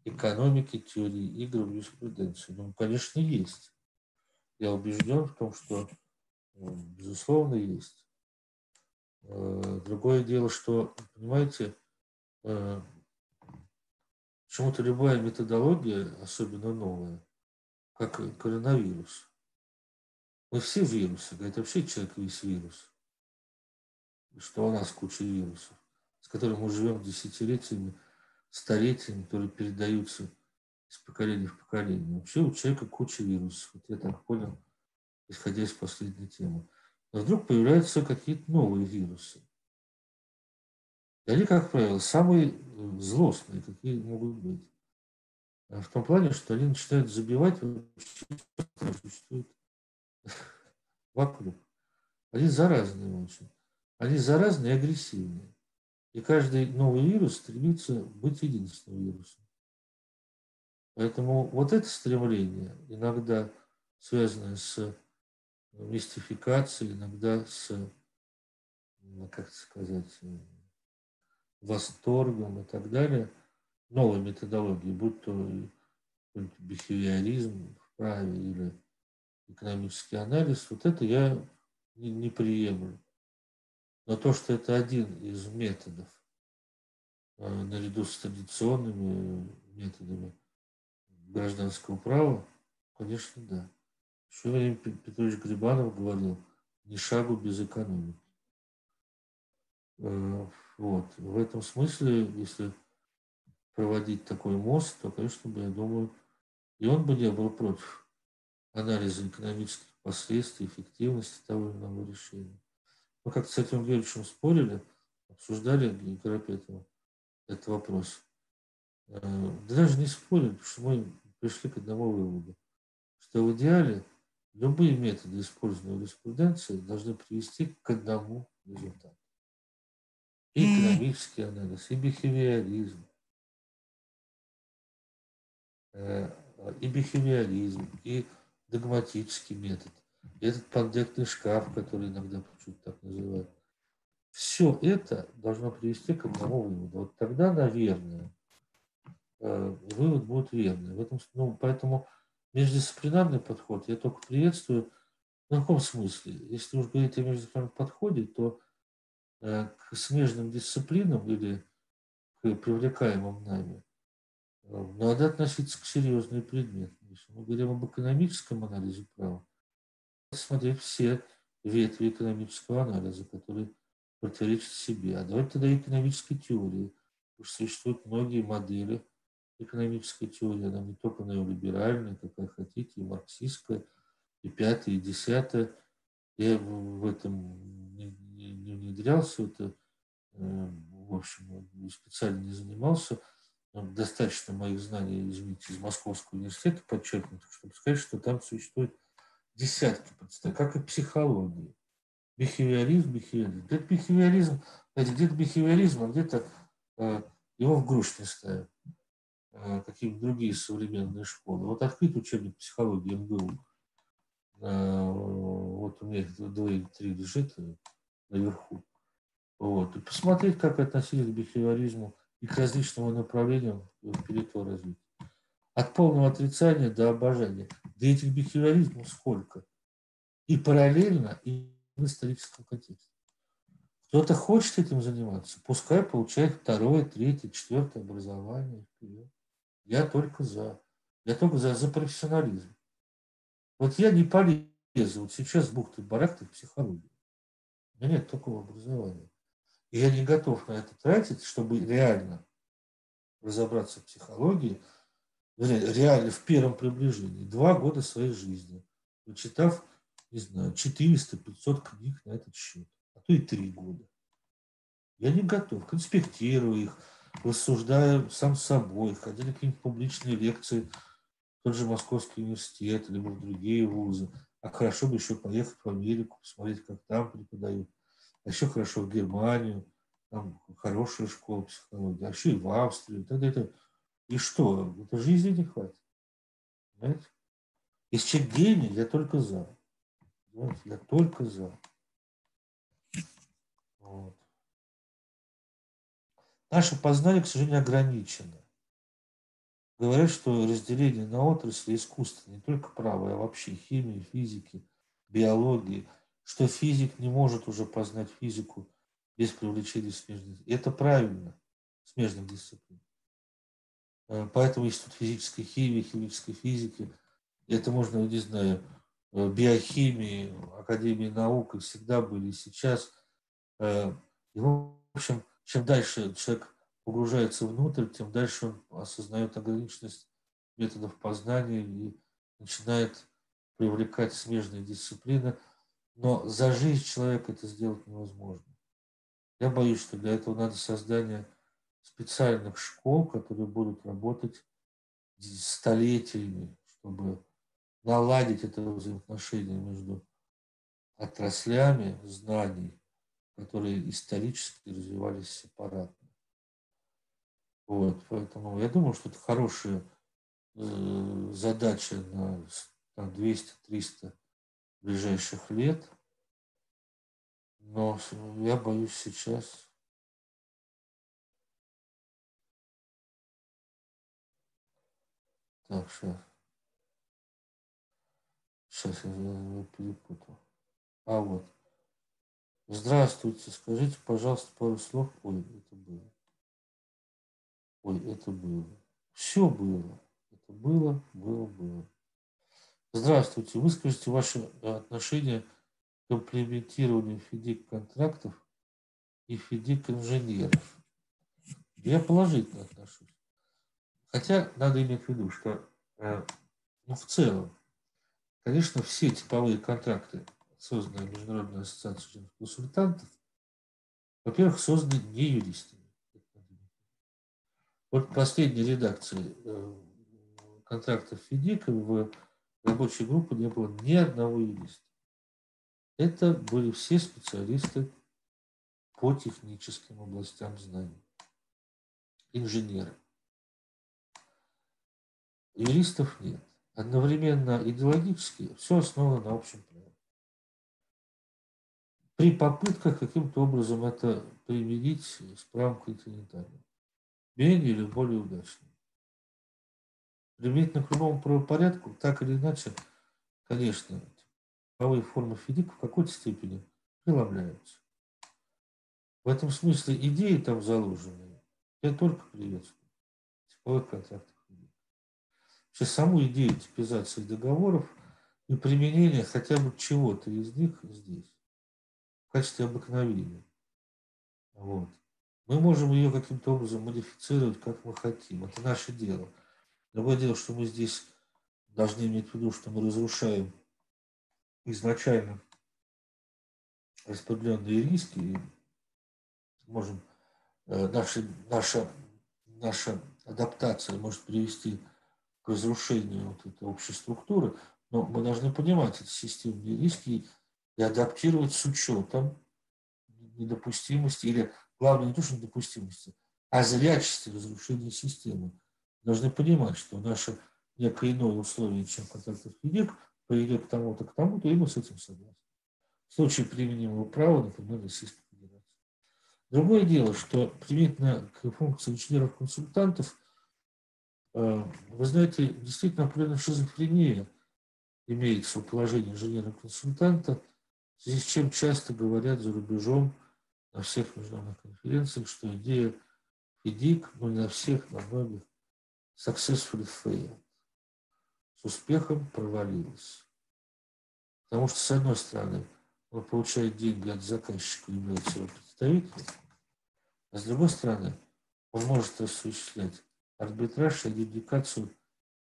экономики, теории игр в юриспруденции? Ну, конечно, есть. Я убежден в том, что, ну, безусловно, есть. Э, другое дело, что, понимаете, э, почему-то любая методология, особенно новая, как коронавирус, мы все вирусы, говорит, вообще человек весь вирус что у нас куча вирусов, с которыми мы живем десятилетиями, столетиями, которые передаются из поколения в поколение. Вообще у человека куча вирусов. Вот я так понял, исходя из последней темы. Но вдруг появляются какие-то новые вирусы. И они, как правило, самые э, злостные, какие могут быть. А в том плане, что они начинают забивать существует вокруг. Они заразные очень. Они заразные и агрессивные. И каждый новый вирус стремится быть единственным вирусом. Поэтому вот это стремление, иногда связанное с мистификацией, иногда с, как сказать, восторгом и так далее, новой методологии, будь то бихевиоризм в праве или экономический анализ, вот это я не, не приемлю. Но то, что это один из методов, э, наряду с традиционными методами гражданского права, конечно, да. Еще Владимир Петрович Грибанов говорил, ни шагу без экономики. Э, вот. В этом смысле, если проводить такой мост, то, конечно, я думаю, и он бы не был против анализа экономических последствий, эффективности того или иного решения. Мы как-то с этим Георгиевичем спорили, обсуждали Карапетова этот вопрос. Э, да даже не спорили, потому что мы пришли к одному выводу, что в идеале любые методы, использованные в юриспруденции, должны привести к одному результату. И экономический анализ, и бихевиоризм, э, и бихевиоризм, и догматический метод – этот пандектный шкаф, который иногда почему-то так называют. Все это должно привести к одному выводу. Вот тогда, наверное, э, вывод будет верный. В этом, ну, поэтому междисциплинарный подход я только приветствую. В каком смысле? Если уж говорить о междисциплинарном подходе, то э, к смежным дисциплинам или к привлекаемым нами э, надо относиться к серьезной предметам. Если мы говорим об экономическом анализе права, смотреть все ветви экономического анализа, которые противоречат себе. А давайте тогда экономической теории. Уж существуют многие модели экономической теории, она не только неолиберальная, какая хотите, и марксистская, и пятая, и десятая. Я в этом не, не, не внедрялся, это, э, в общем, специально не занимался. Достаточно моих знаний, извините, из Московского университета подчеркнутых, чтобы сказать, что там существует десятки подставь, как и психологии. Бихевиоризм, бихевиоризм. Где-то бихевиоризм, где-то бихевиоризм, а где-то э, его в груш не ставят. Э, какие-то другие современные школы. Вот открыть учебник психологии МГУ. Э, вот у меня их два или три лежит э, наверху. Вот. И посмотреть, как относились к бихевиоризму и к различным направлениям передового развития. От полного отрицания до обожания. Да этих бихевиоризмов сколько. И параллельно, и в историческом контексте. Кто-то хочет этим заниматься, пускай получает второе, третье, четвертое образование. Я только за. Я только за, за профессионализм. Вот я не полезу вот сейчас бухты барахты в психологии. У меня нет такого образования. Я не готов на это тратить, чтобы реально разобраться в психологии – реально в первом приближении, два года своей жизни, прочитав, не знаю, 400-500 книг на этот счет, а то и три года. Я не готов. Конспектирую их, рассуждаю сам собой, ходя на какие-нибудь публичные лекции тот же Московский университет, либо в другие вузы. А хорошо бы еще поехать в Америку, посмотреть, как там преподают. А еще хорошо в Германию, там хорошая школа психологии, а еще и в Австрию. Так это, и что? Это жизни не хватит. Понимаете? Если человек гений, я только за. Понимаете? Я только за. Вот. Наше познание, к сожалению, ограничено. Говорят, что разделение на отрасли искусства, не только право, а вообще химии, физики, биологии, что физик не может уже познать физику без привлечения смежных. И это правильно, смежных дисциплин. Э, поэтому Институт физической химии, химической физики, это можно, не знаю, э, биохимии, Академии наук, и всегда были, и сейчас. Э, и, в общем, чем дальше человек погружается внутрь, тем дальше он осознает ограниченность методов познания и начинает привлекать смежные дисциплины. Но за жизнь человека это сделать невозможно. Я боюсь, что для этого надо создание специальных школ, которые будут работать столетиями, чтобы наладить это взаимоотношение между отраслями знаний, которые исторически развивались сепаратно. Вот, поэтому я думаю, что это хорошая э, задача на, на 200-300 ближайших лет. Но я боюсь сейчас. Так, сейчас. Сейчас я перепутал. А вот. Здравствуйте, скажите, пожалуйста, пару слов. Ой, это было. Ой, это было. Все было. Это было, было, было. Здравствуйте. Выскажите ваше отношение к имплементированию FIDIC-контрактов и FIDIC-инженеров. Я положительно отношусь. Хотя надо иметь в виду, что э, ну, в целом, конечно, все типовые контракты, созданные Международной ассоциацией консультантов, во-первых, созданы не юристами. Вот последней редакции э, контрактов ФИДИК в рабочей группе не было ни одного юриста. Это были все специалисты по техническим областям знаний, инженеры. Юристов нет. Одновременно идеологически все основано на общем праве. При попытках каким-то образом это применить с правом континентальным менее или более удачным. Применительно к любому правопорядку, так или иначе, конечно, правовые формы ФИДИК в какой-то степени преломляются. В этом смысле идеи там заложены. Я только приветствую. Типовых контрактов. Сейчас саму идею типизации договоров и применения хотя бы чего-то из них здесь, в качестве обыкновения. Вот. Мы можем ее каким-то образом модифицировать, как мы хотим. Это наше дело. Другое дело, что мы здесь должны иметь в виду, что мы разрушаем изначально распределенные риски и можем э, наша, наша, наша адаптация может привести к разрушению вот этой общей структуры, но мы должны понимать эти системные риски и адаптировать с учетом недопустимости или главное не то, что недопустимости, а зрячести разрушения системы. Должны понимать, что наше некое иное условие, чем контактов ЕГЭК, приведет к тому-то, к тому-то, и мы с этим согласны. В случае применимого права, например, Российской Федерации. Другое дело, что применительно к функции инженеров-консультантов, э, вы знаете, действительно определенная шизофрения имеется у положения инженера-консультанта, в связи с чем часто говорят за рубежом – на всех международных конференциях, что идея ФИДИК, ну не на всех, на многих, successfully failed. С успехом провалилась. Потому что, с одной стороны, он получает деньги от заказчика, является его представителем, а с другой стороны, он может осуществлять арбитраж и адъюдикацию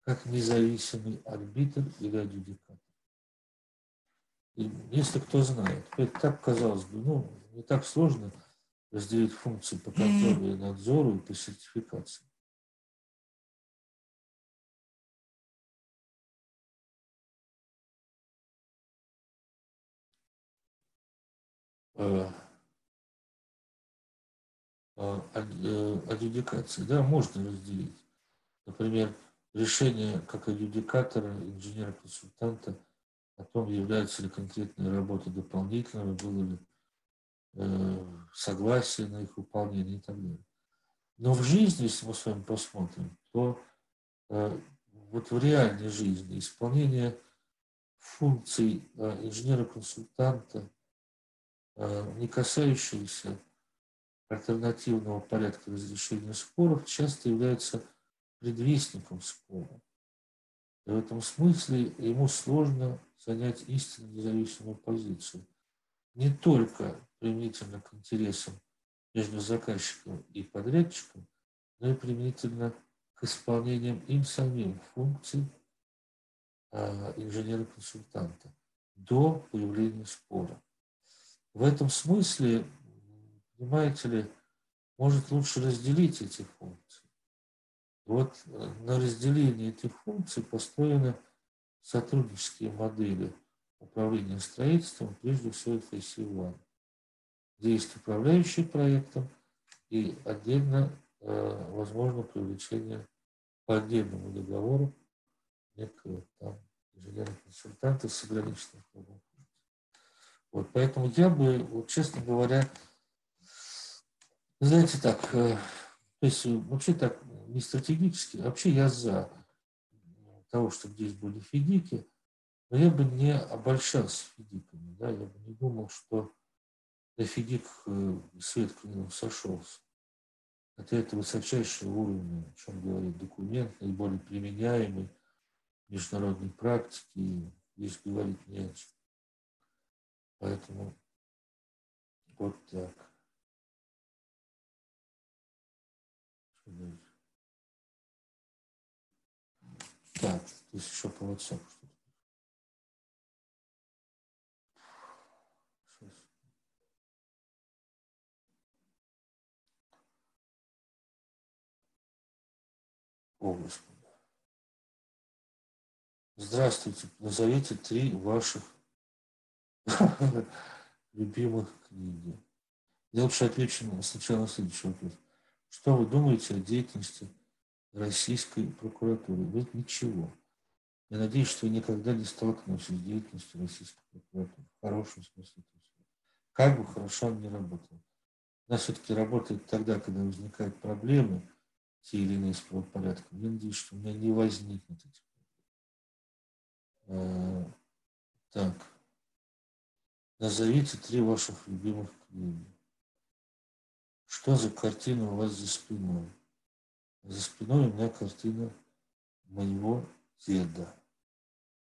как независимый арбитр или адъюдикатор. И если кто знает, это так казалось бы, ну, не так сложно разделить функции по контролю и надзору и по сертификации. Адъюдикации, да, можно разделить. Например, решение как адъюдикатора, инженера-консультанта о том, является ли конкретная работа дополнительной, было ли э, согласие на их выполнение и так далее. Но в жизни, если мы с вами посмотрим, то э, вот в реальной жизни исполнение функций э, инженера-консультанта, э, не касающиеся альтернативного порядка разрешения споров, часто является предвестником спора. И в этом смысле ему сложно занять истинно независимую позицию. Не только применительно к интересам между заказчиком и подрядчиком, но и применительно к исполнениям им самим функций э, инженера-консультанта до появления спора. В этом смысле, понимаете ли, может лучше разделить эти функции. Вот э, на разделении этих функций построены сотруднические модели управления строительством, прежде всего FAC1, где есть управляющий проектом и отдельно э, возможно привлечение по отдельному договору некого там инженерных-консультантов с ограниченным кругом Вот, поэтому я бы, вот, честно говоря, знаете так, э, то есть э, вообще так не стратегически, вообще я за того, чтобы здесь были фидики, но я бы не обольщался фидиками, да, я бы не думал, что на фидик э, свет клином сошелся. Хотя это высочайший уровень, о чем говорит документ, наиболее применяемый в международной практике, здесь говорить не о чем. Поэтому вот так. Так, здесь еще по WhatsApp что-то. О, Господи. Здравствуйте. Назовите три ваших [laughs] любимых книги. Я лучше отвечу сначала на следующий вопрос. Что вы думаете о деятельности российской прокуратуры. Вы ничего. Я надеюсь, что вы никогда не столкнетесь с деятельностью российской прокуратуры. В хорошем смысле. Как бы хорошо он ни работал. Она все-таки работает тогда, когда возникают проблемы, те или иные с правопорядком. Я надеюсь, что у меня не возникнет этих проблем. А, так. Назовите три ваших любимых книги. Что за картина у вас за спиной? За спиной у меня картина моего деда.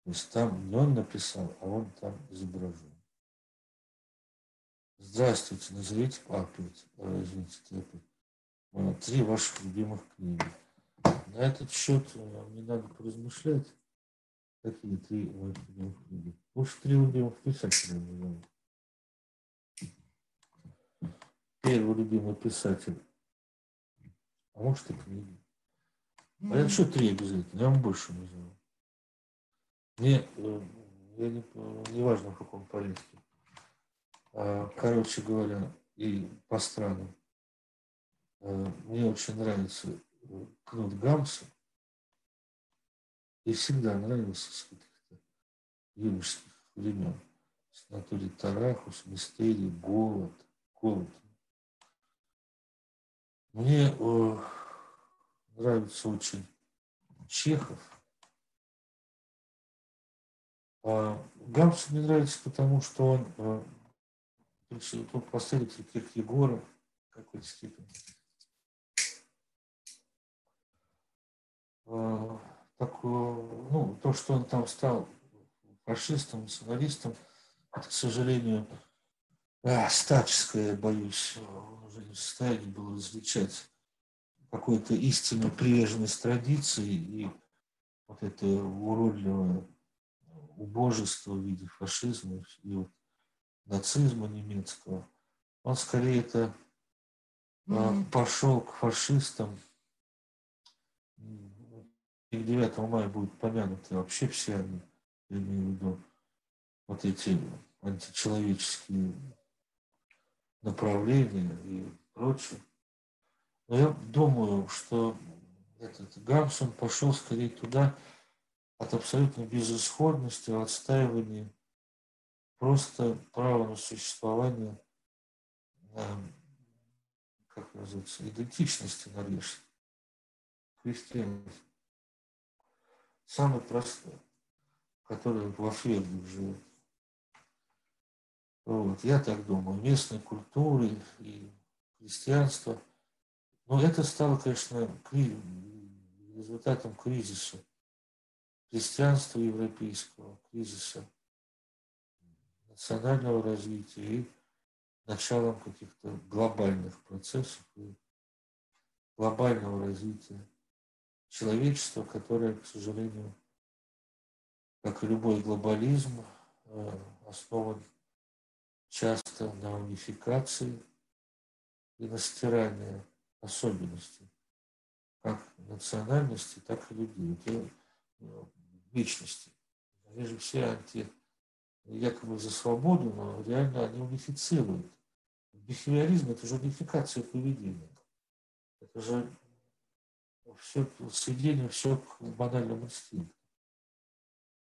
То есть там не он написал, а он там изображен. Здравствуйте, назовите опять, э, извините, опять. Три ваших любимых книги. На этот счет э, мне надо поразмышлять. Какие три моих любимых книги? Уж три любимых писателя. Первый любимый писатель а может и книги. А это что три обязательно? Я вам больше назову. Мне, э, я не, не важно в каком порядке. А, короче говоря, и по странам. Э, мне очень нравится э, Кнут Гамса. И всегда нравился с каких-то юношеских времен. С натуре Тарахус, Мистерий, Голод. Голод мне э, нравится очень Чехов. А Гамс мне нравится, потому что он, э, он последователь Киркегора в какой-то степени. Э, так, э, ну, то, что он там стал фашистом, националистом, это, к сожалению, а, статическое, боюсь, уже не в состоянии было различать какой-то истинную приверженность традиции и вот это уродливое убожество в виде фашизма и вот нацизма немецкого. Он скорее это пошел к фашистам. И 9 мая будет помянуты вообще все они, я имею в виду, вот эти античеловеческие направления и прочее. Но я думаю, что этот Гамсон пошел скорее туда от абсолютной безысходности, от отстаивания просто права на существование, как называется, идентичности норвежской, христианства. Самый простой, который во Ферде живет. Вот, я так думаю, местной культуры и христианства. Но это стало, конечно, результатом кризиса христианства европейского, кризиса национального развития и началом каких-то глобальных процессов и глобального развития человечества, которое, к сожалению, как и любой глобализм, э, основан часто на унификации и на стирании особенностей как национальности, так и людей, э, личности. Они же все анти, якобы за свободу, но реально они унифицируют. Бихевиоризм – это же унификация поведения. Это же все сведение все к банальному инстинкту.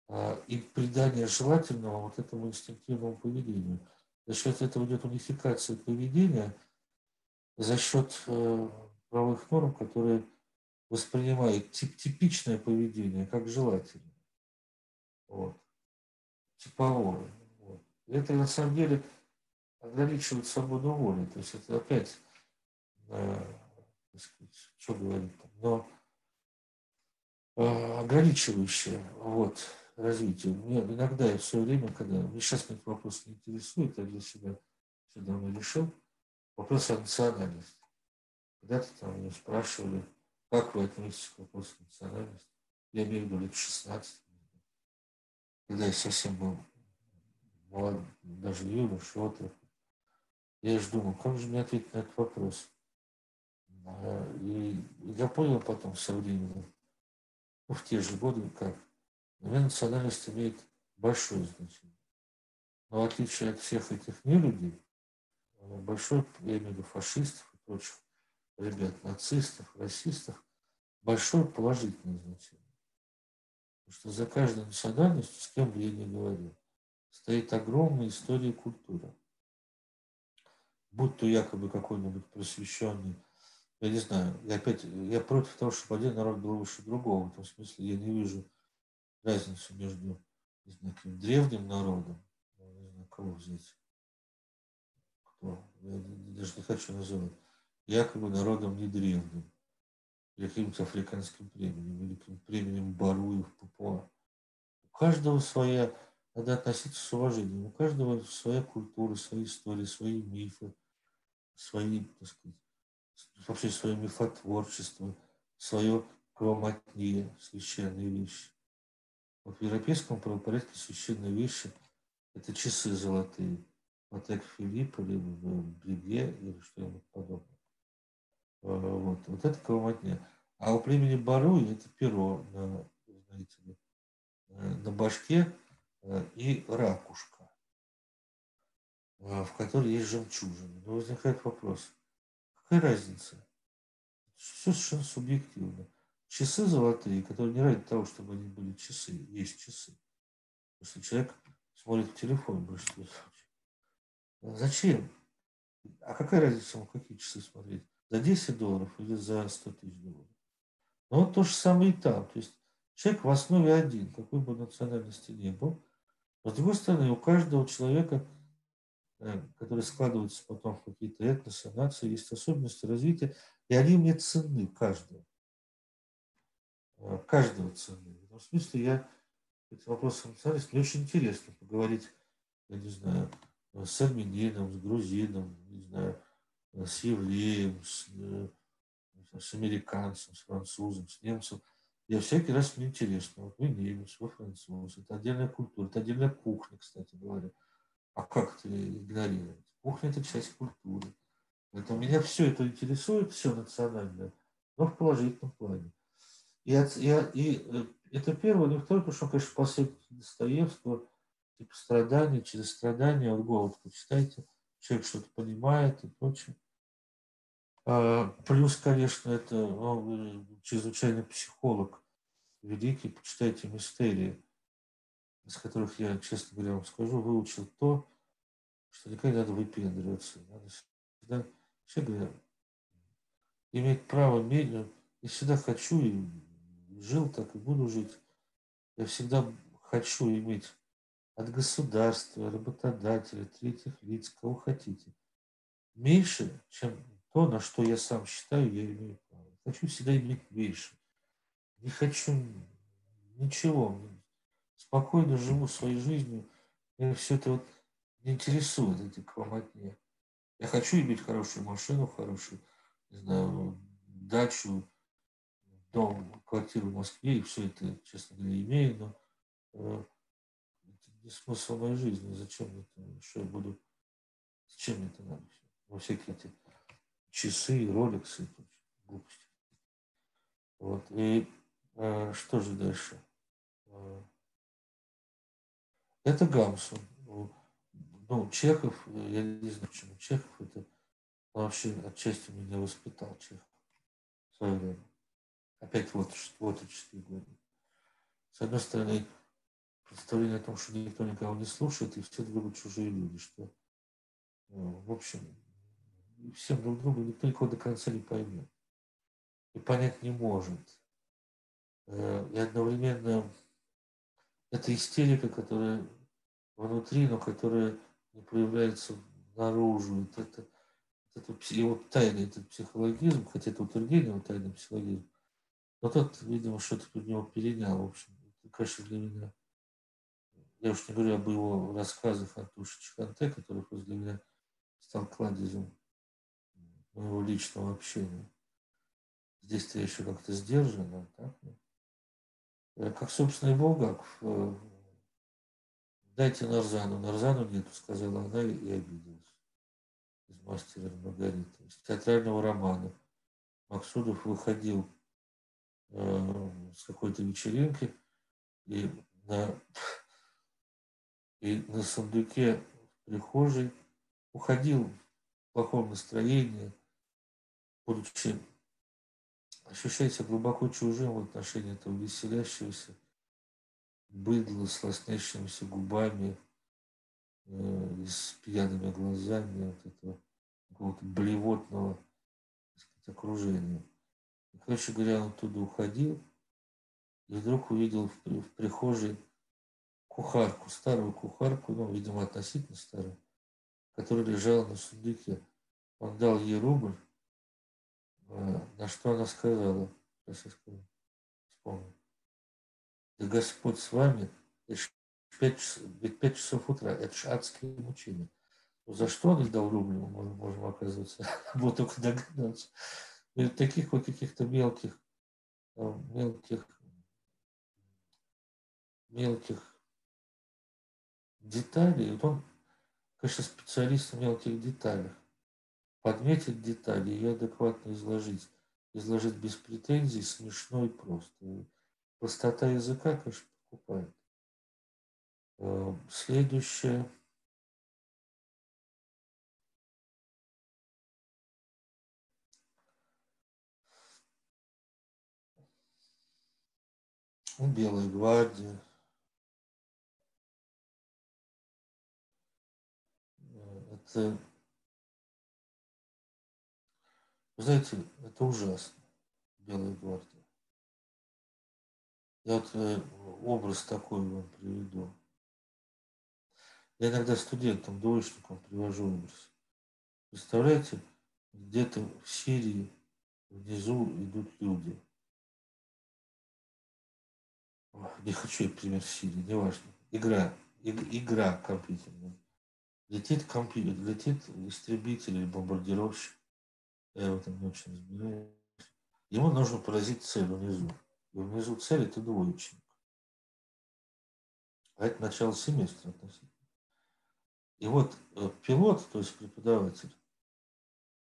А, и придание желательного вот этому инстинктивному поведению. За счет этого идет унификация поведения, за счет э, правовых норм, которые воспринимают тип, типичное поведение как желательное. Вот. Типовое. Вот. Это на самом деле ограничивает свободу воли. То есть это опять, э, сказать, что говорить но э, ограничивающее вот, развитие. Мне иногда я в свое время, когда мне сейчас этот вопрос не интересует, я для себя все давно решил, вопрос о национальности. Когда-то там меня спрашивали, как вы относитесь к вопросу национальности. Я имею в виду лет 16, когда я совсем был молод, даже юнош, отрок. Я же думал, как же мне ответить на этот вопрос. А, и я понял потом со временем, ну, в те же годы, как меня национальность имеет большое значение. Но в отличие от всех этих нелюдей, большой, я имею в виду фашистов и прочих ребят, нацистов, расистов, большое положительное значение. Потому что за каждой национальностью, с кем бы я ни говорил, стоит огромная история и культура. Будь то якобы какой-нибудь просвещенный, я не знаю, я опять, я против того, чтобы один народ был выше другого. В этом смысле я не вижу разницу между не знаю, каким древним народом, ну, не знаю, кого взять, кто, я даже не хочу называть, якобы народом не древним, каким-то африканским племенем, или каким племенем Баруев, Папуа. У каждого своя, надо относиться с уважением, у каждого своя культура, свои истории, свои мифы, свои, так сказать, вообще свое мифотворчество, свое кровомотнее, священные вещи. Вот в европейском правопорядке священные вещи – это часы золотые, Патек Филипп или в Бреге или что-нибудь подобное. А, вот, вот это кровомотня. А у племени Баруи это перо на, знаете ли, на башке э, и ракушка, э, в которой есть жемчужина. Но возникает вопрос, какая разница? Все совершенно субъективно. Часы золотые, которые не ради того, чтобы они были часы, есть часы. Если человек смотрит в телефон в большинстве случаев. Зачем? А какая разница ему, какие часы смотреть? за 10 долларов или за 100 тысяч долларов. Но вот то же самое и там. То есть человек в основе один, какой бы национальности ни был. Но с другой стороны, у каждого человека, э, который складывается потом в какие-то этносы, нации, есть особенности развития, и они мне ценны, каждого. Э, каждого ценны. В этом смысле я этим вопросом национальности мне очень интересно поговорить, я не знаю, с армянином, с грузином, не знаю, с евреем, с, э, с американцем, с французом, с немцем. Я всякий раз мне интересно. Вот вы немец, вы француз. Это отдельная культура, это отдельная кухня, кстати говоря. А как это игнорировать? Кухня – это часть культуры. Поэтому меня все это интересует, все национальное, но в положительном плане. И, от, и, и э, это первое, второе, потому что, конечно, последователь Достоевского, типа страдания, через страдания, вот голод почитайте, человек что-то понимает и прочее. А, плюс, конечно, это он чрезвычайный психолог, великий, почитайте мистерии, из которых я, честно говоря, вам скажу, выучил то, что никогда не надо выпендриваться. Надо всегда, говоря, иметь право, я всегда хочу и жил так и буду жить. Я всегда хочу иметь от государства, работодателя, третьих лиц, кого хотите, меньше, чем то, на что я сам считаю, я имею право. Хочу всегда иметь меньше. Не хочу ничего. Спокойно живу своей жизнью. Меня все это вот не интересует, эти квамотни. Я хочу иметь хорошую машину, хорошую, не знаю, дачу, дом, квартиру в Москве, и все это, честно говоря, имею, но э, это не смысл моей жизни. Зачем это, что я буду, зачем мне это надо? Во всякие эти часы, роликсы и глупости. Вот. И э, что же дальше? Э, это Гамсун. Ну, Чехов, я не знаю, почему Чехов, это вообще отчасти меня воспитал Чехов в свое время. Опять вот, вот и года. С одной стороны, представление о том, что никто никого не слушает, и все друг чужие люди, что, ну, в общем, всем друг другу никто никого до конца не поймет. И понять не может. Э, и одновременно это истерика, которая внутри, но которая не проявляется наружу. Это, это, это его тайный этот психологизм, хотя это утверждение его тайный психологизм, но тот, видимо, что-то под него перенял. В общем, это, конечно, для меня я уж не говорю об его рассказах о Туше Чханте, который просто для меня стал кладезем моего личного общения. Здесь-то я еще как-то сдержан, а так? Э, как, собственно, и Булгаков. Э, Дайте Нарзану. Нарзану нету, сказала она и обиделась. Из «Мастера Маргариты». Из театрального романа. Максудов выходил с какой-то вечеринки и на, и на сундуке в прихожей уходил в плохом настроении, будучи ощущается глубоко чужим в отношении этого веселящегося быдла с лоснящимися губами э, с пьяными глазами вот этого какого-то блевотного сказать, окружения. И, короче говоря, он оттуда уходил и вдруг увидел в, в прихожей кухарку, старую кухарку, ну, видимо, относительно старую, которая лежала на сундуке. Он дал ей рубль, а, на что она сказала, сейчас я скажу, вспомню. Да Господь с вами, это пять, ведь пять часов утра, это же адские мучения. Ну, за что он дал рубль, мы можем, можем оказываться, вот только догадаться. И таких вот каких-то мелких, мелких, мелких деталей, он, конечно, специалист в мелких деталях подметить детали, ее адекватно изложить. Изложить без претензий, смешно и просто. Простота языка, конечно, покупает. Э, следующее. Белая гвардия. Это вы знаете, это ужасно, Белая гвардия. Я вот э, образ такой вам приведу. Я иногда студентам, двоечникам привожу образ. Представляете, где-то в Сирии внизу идут люди. Не хочу я пример Сирии, неважно. Игра, игра компьютерная. Летит компьютер, летит истребитель или бомбардировщик я в этом не очень разбираюсь. Ему нужно поразить цель внизу. И внизу цель это двоечник. А это начало семестра относительно. И вот э, пилот, то есть преподаватель,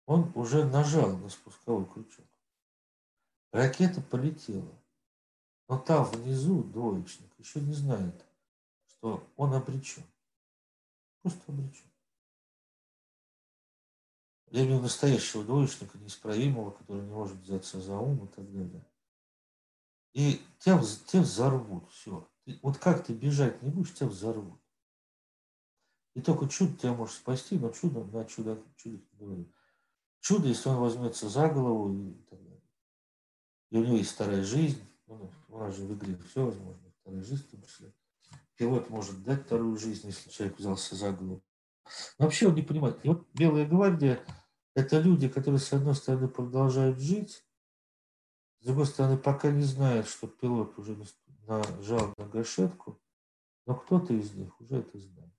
он уже нажал на спусковой крючок. Ракета полетела. Но там внизу двоечник еще не знает, что он обречен. Просто обречен. Я имею настоящего двоечника, неисправимого, который не может взяться за ум и так далее. И тебя, тебя взорвут, все. вот как ты бежать не будешь, тебя взорвут. И только чудо тебя может спасти, но чудо на чудо, чудо не говорит. Чудо, если он возьмется за голову и так далее. И у него есть вторая жизнь, ну, у нас же в игре все возможно, вторая жизнь в том числе. Пилот может дать вторую жизнь, если человек взялся за голову. Но вообще он не понимает. И вот Белая гвардия – это люди, которые, с одной стороны, продолжают жить, с другой стороны, пока не знают, что пилот уже нажал на гашетку, но кто-то из них уже это знает.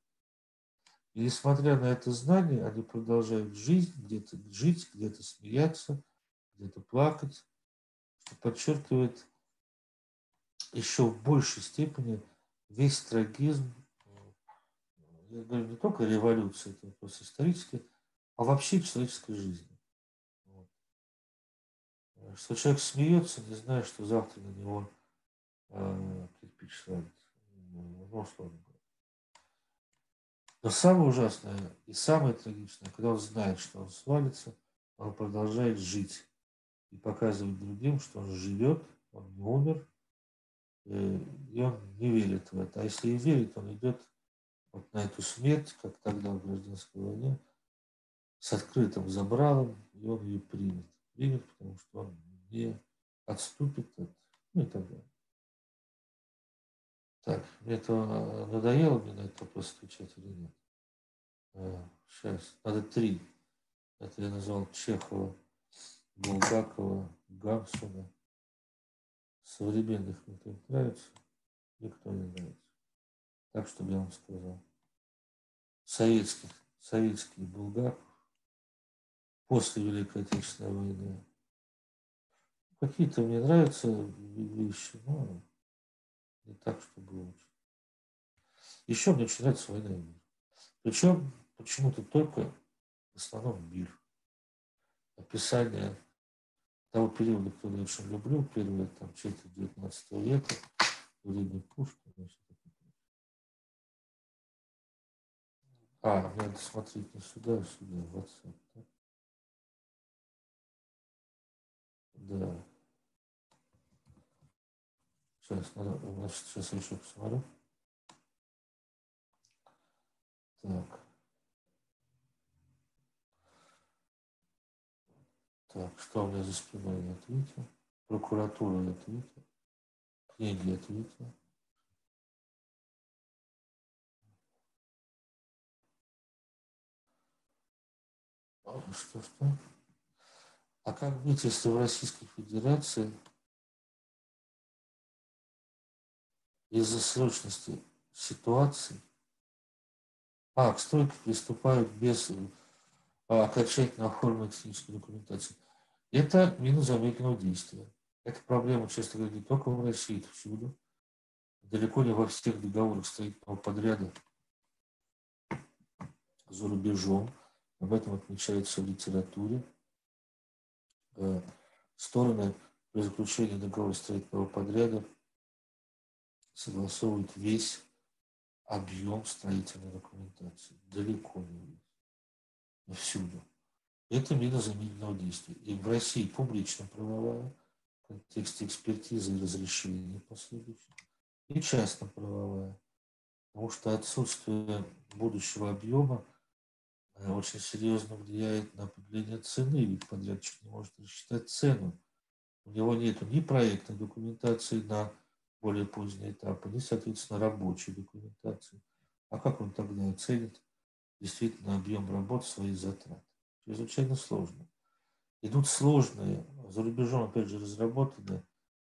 И несмотря на это знание, они продолжают жизнь, где-то жить, где-то смеяться, где-то плакать, что подчеркивает еще в большей степени весь трагизм, я говорю не только революции, это вопрос исторический, а вообще человеческой жизни. Вот. Что человек смеется, не зная, что завтра на него э, кирпич свалит. Ну, условно но самое ужасное и самое трагичное, когда он знает, что он свалится, он продолжает жить и показывает другим, что он живет, он не умер, э, и он не верит в это. А если и верит, он идет вот на эту смерть, как тогда в гражданской войне, с открытым забралом, и он ее примет. Примет, потому что он не отступит от, ну и так далее. Так, мне это надоело мне на этот вопрос отвечать или нет? Сейчас, а, надо три. Это я назвал Чехова, Булгакова, Гамсуна. Современных никто не нравится, никто не нравится. Так, чтобы я вам сказал. Советских, советский Булгаков после Великой Отечественной войны. Какие-то мне нравятся вещи, но не так, чтобы очень. Еще мне очень нравится война и мир. Причем почему-то только в основном мир. Описание того периода, который я очень люблю, первая там, четверть 19 века, время Пушкина. А, надо смотреть не сюда, а сюда, в WhatsApp. Да. Сейчас, надо, значит, сейчас я еще посмотрю. Так. Так, что у меня за спиной я ответил. Прокуратура я ответил. Книги ответил. А, что, что? А как быть, если в Российской Федерации из-за срочности ситуации а, к стройке приступают без окончательно оформленной технической документации. Это минус замедленного действия. Эта проблема, честно говоря, не только в России, это всюду. Далеко не во всех договорах строительного подряда за рубежом. Об этом отмечается в литературе. Э, стороны при заключении договора строительного подряда согласовывают весь объем строительной документации. Далеко не весь. Всюду. Это мера замедленного действия. И в России публично-правовая, в контексте экспертизы и разрешения последующих, и частно-правовая. Потому что отсутствие будущего объема э, очень серьезно влияет на определение цены, ведь подрядчик не может рассчитать цену. У него нет ни проектной документации на более поздние этапы, ни, соответственно, рабочей документации. А как он тогда оценит действительно объем работ, свои затраты? Чрезвычайно сложно. Идут сложные, за рубежом, опять же, разработаны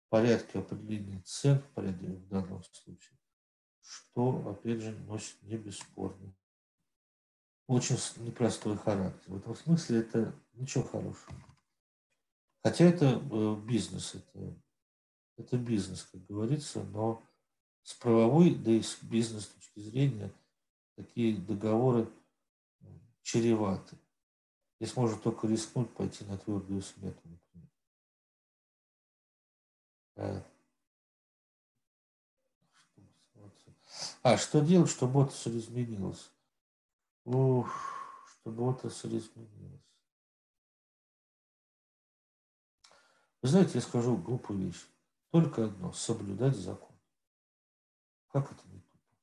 порядки определения цен, в порядке в данном случае, что, опять же, носит не бесспорный, очень непростой характер. В этом смысле это ничего хорошего. Хотя это э, бизнес, это это бизнес, как говорится, но с правовой, да и с бизнес точки зрения, такие договоры чреваты. Здесь можно только рискнуть пойти на твердую смету, например. Да. А, что делать, чтобы отрасль изменилась? Ух, чтобы отрасль изменилась. Вы знаете, я скажу глупую вещь. Только одно – соблюдать закон. Как это не тупо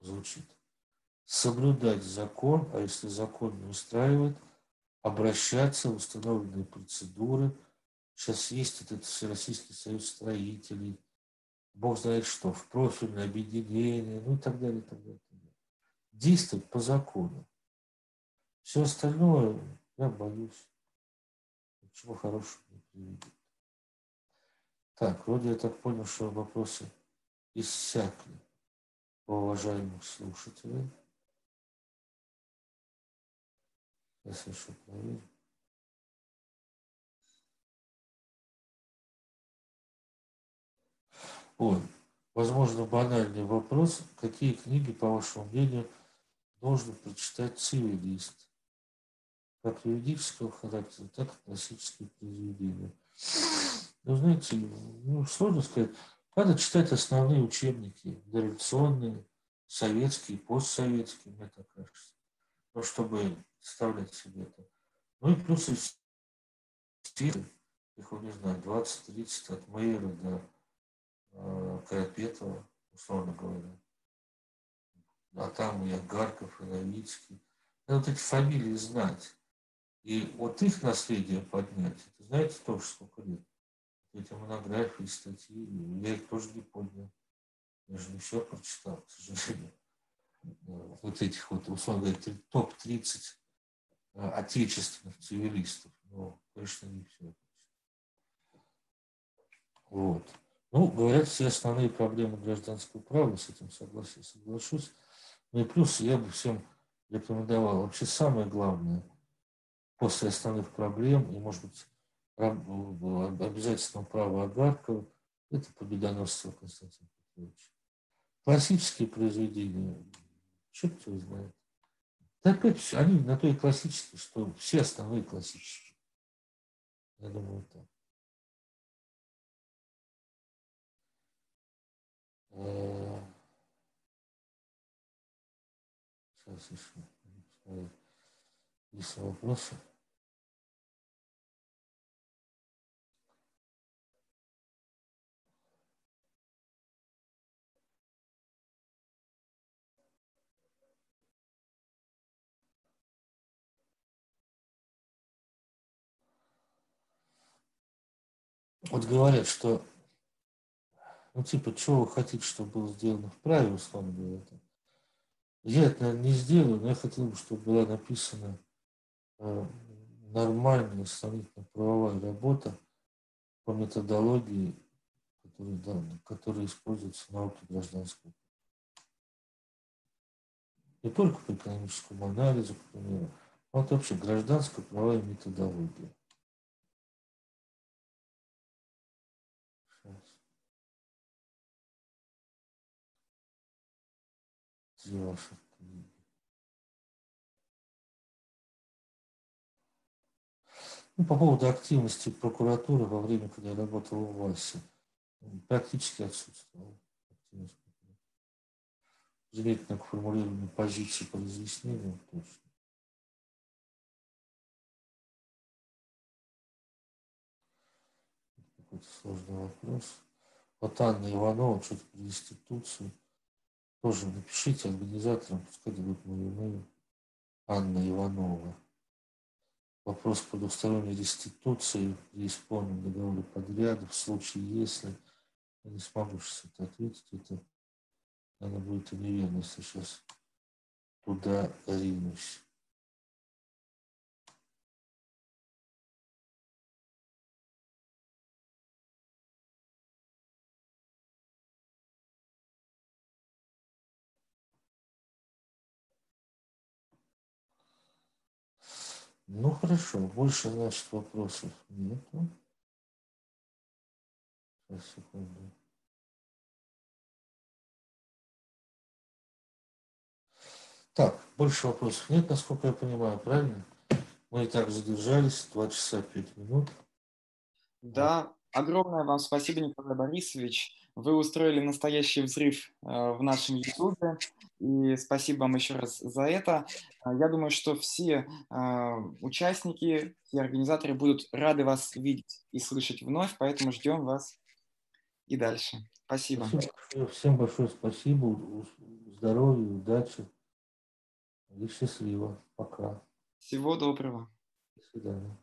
звучит? Соблюдать закон, а если закон не устраивает, обращаться в установленные процедуры. Сейчас есть этот Всероссийский союз строителей, Бог знает что, в профильное объединение, ну и так далее, и так далее. Действовать по закону. Все остальное, я боюсь, ничего хорошего не приведет. Так, вроде я так понял, что вопросы иссякли у уважаемых слушателей. Сейчас еще проверю. Ой, возможно, банальный вопрос. Какие книги, по вашему мнению, должен прочитать цивилист? Как юридического характера, так и классические произведения. Ну, знаете, ну, сложно сказать. Надо читать основные учебники, дореволюционные, советские, постсоветские, мне так кажется. Ну, чтобы представлять себе это. Ну и плюс стиль, их, не знаю, 20-30 от Мейера до э, Карапетова, условно говоря. А там и Агарков, и Новицкий. Вот эти фамилии знать. И вот их наследие поднять, это знаете тоже сколько лет? Эти монографии, статьи, я их тоже не поднял. Я же не все прочитал, к сожалению. Вот этих вот, условно говоря, топ-30 э, отечественных цивилистов. Но, конечно, не все. Вот. Ну, говорят, все основные проблемы гражданского права, с этим согласен, соглашусь. Ну и плюс я бы всем рекомендовал, вообще самое главное, после основных проблем, и, может быть, обязательного права Агаркова, это победоносство Константина Петровича. Классические произведения, черт его знает. Да опять они на то и классические, что все основные классические. Я думаю, так. Сейчас еще. Есть вопросы? Вот говорят, что ну, типа, что вы хотите, чтобы было сделано в праве, условно говоря. Я это, наверное, не сделаю, но я хотел бы, чтобы была написана э, нормальная сравнительно правовая работа по методологии, которая, да, которая используется в науке гражданского. Не только по экономическому анализу, к примеру, а вот вообще гражданская правовая методология. Ну, по поводу активности прокуратуры во время, когда я работал в ВАСе, практически отсутствовала активность прокуратуры. Замечательно к формулированию позиции по разъяснению точно. Какой-то сложный вопрос. Вот Анна Иванова что-то про реституцию. Тоже напишите организаторам, пускай дадут мою имейл. Анна Иванова. Вопрос по двусторонней реституции при исполненном договоре подряда в случае, если я не смогу сейчас это ответить, это, наверное, будет и неверно, если сейчас туда ринусь. Ну хорошо, больше, значит, вопросов нету. Сейчас, секунду. Так, больше вопросов нет, насколько я понимаю, правильно? Мы и так задержались, 2 часа 5 минут. Да, огромное вам спасибо, Николай Борисович. Вы устроили настоящий взрыв э, в нашем YouTube, и спасибо вам еще раз за это. Э, я думаю, что все э, участники, все организаторы будут рады вас видеть и слышать вновь, поэтому ждем вас и дальше. Спасибо. Всем, всем большое спасибо, здоровья, удачи и счастливо. Пока. Всего доброго. До свидания.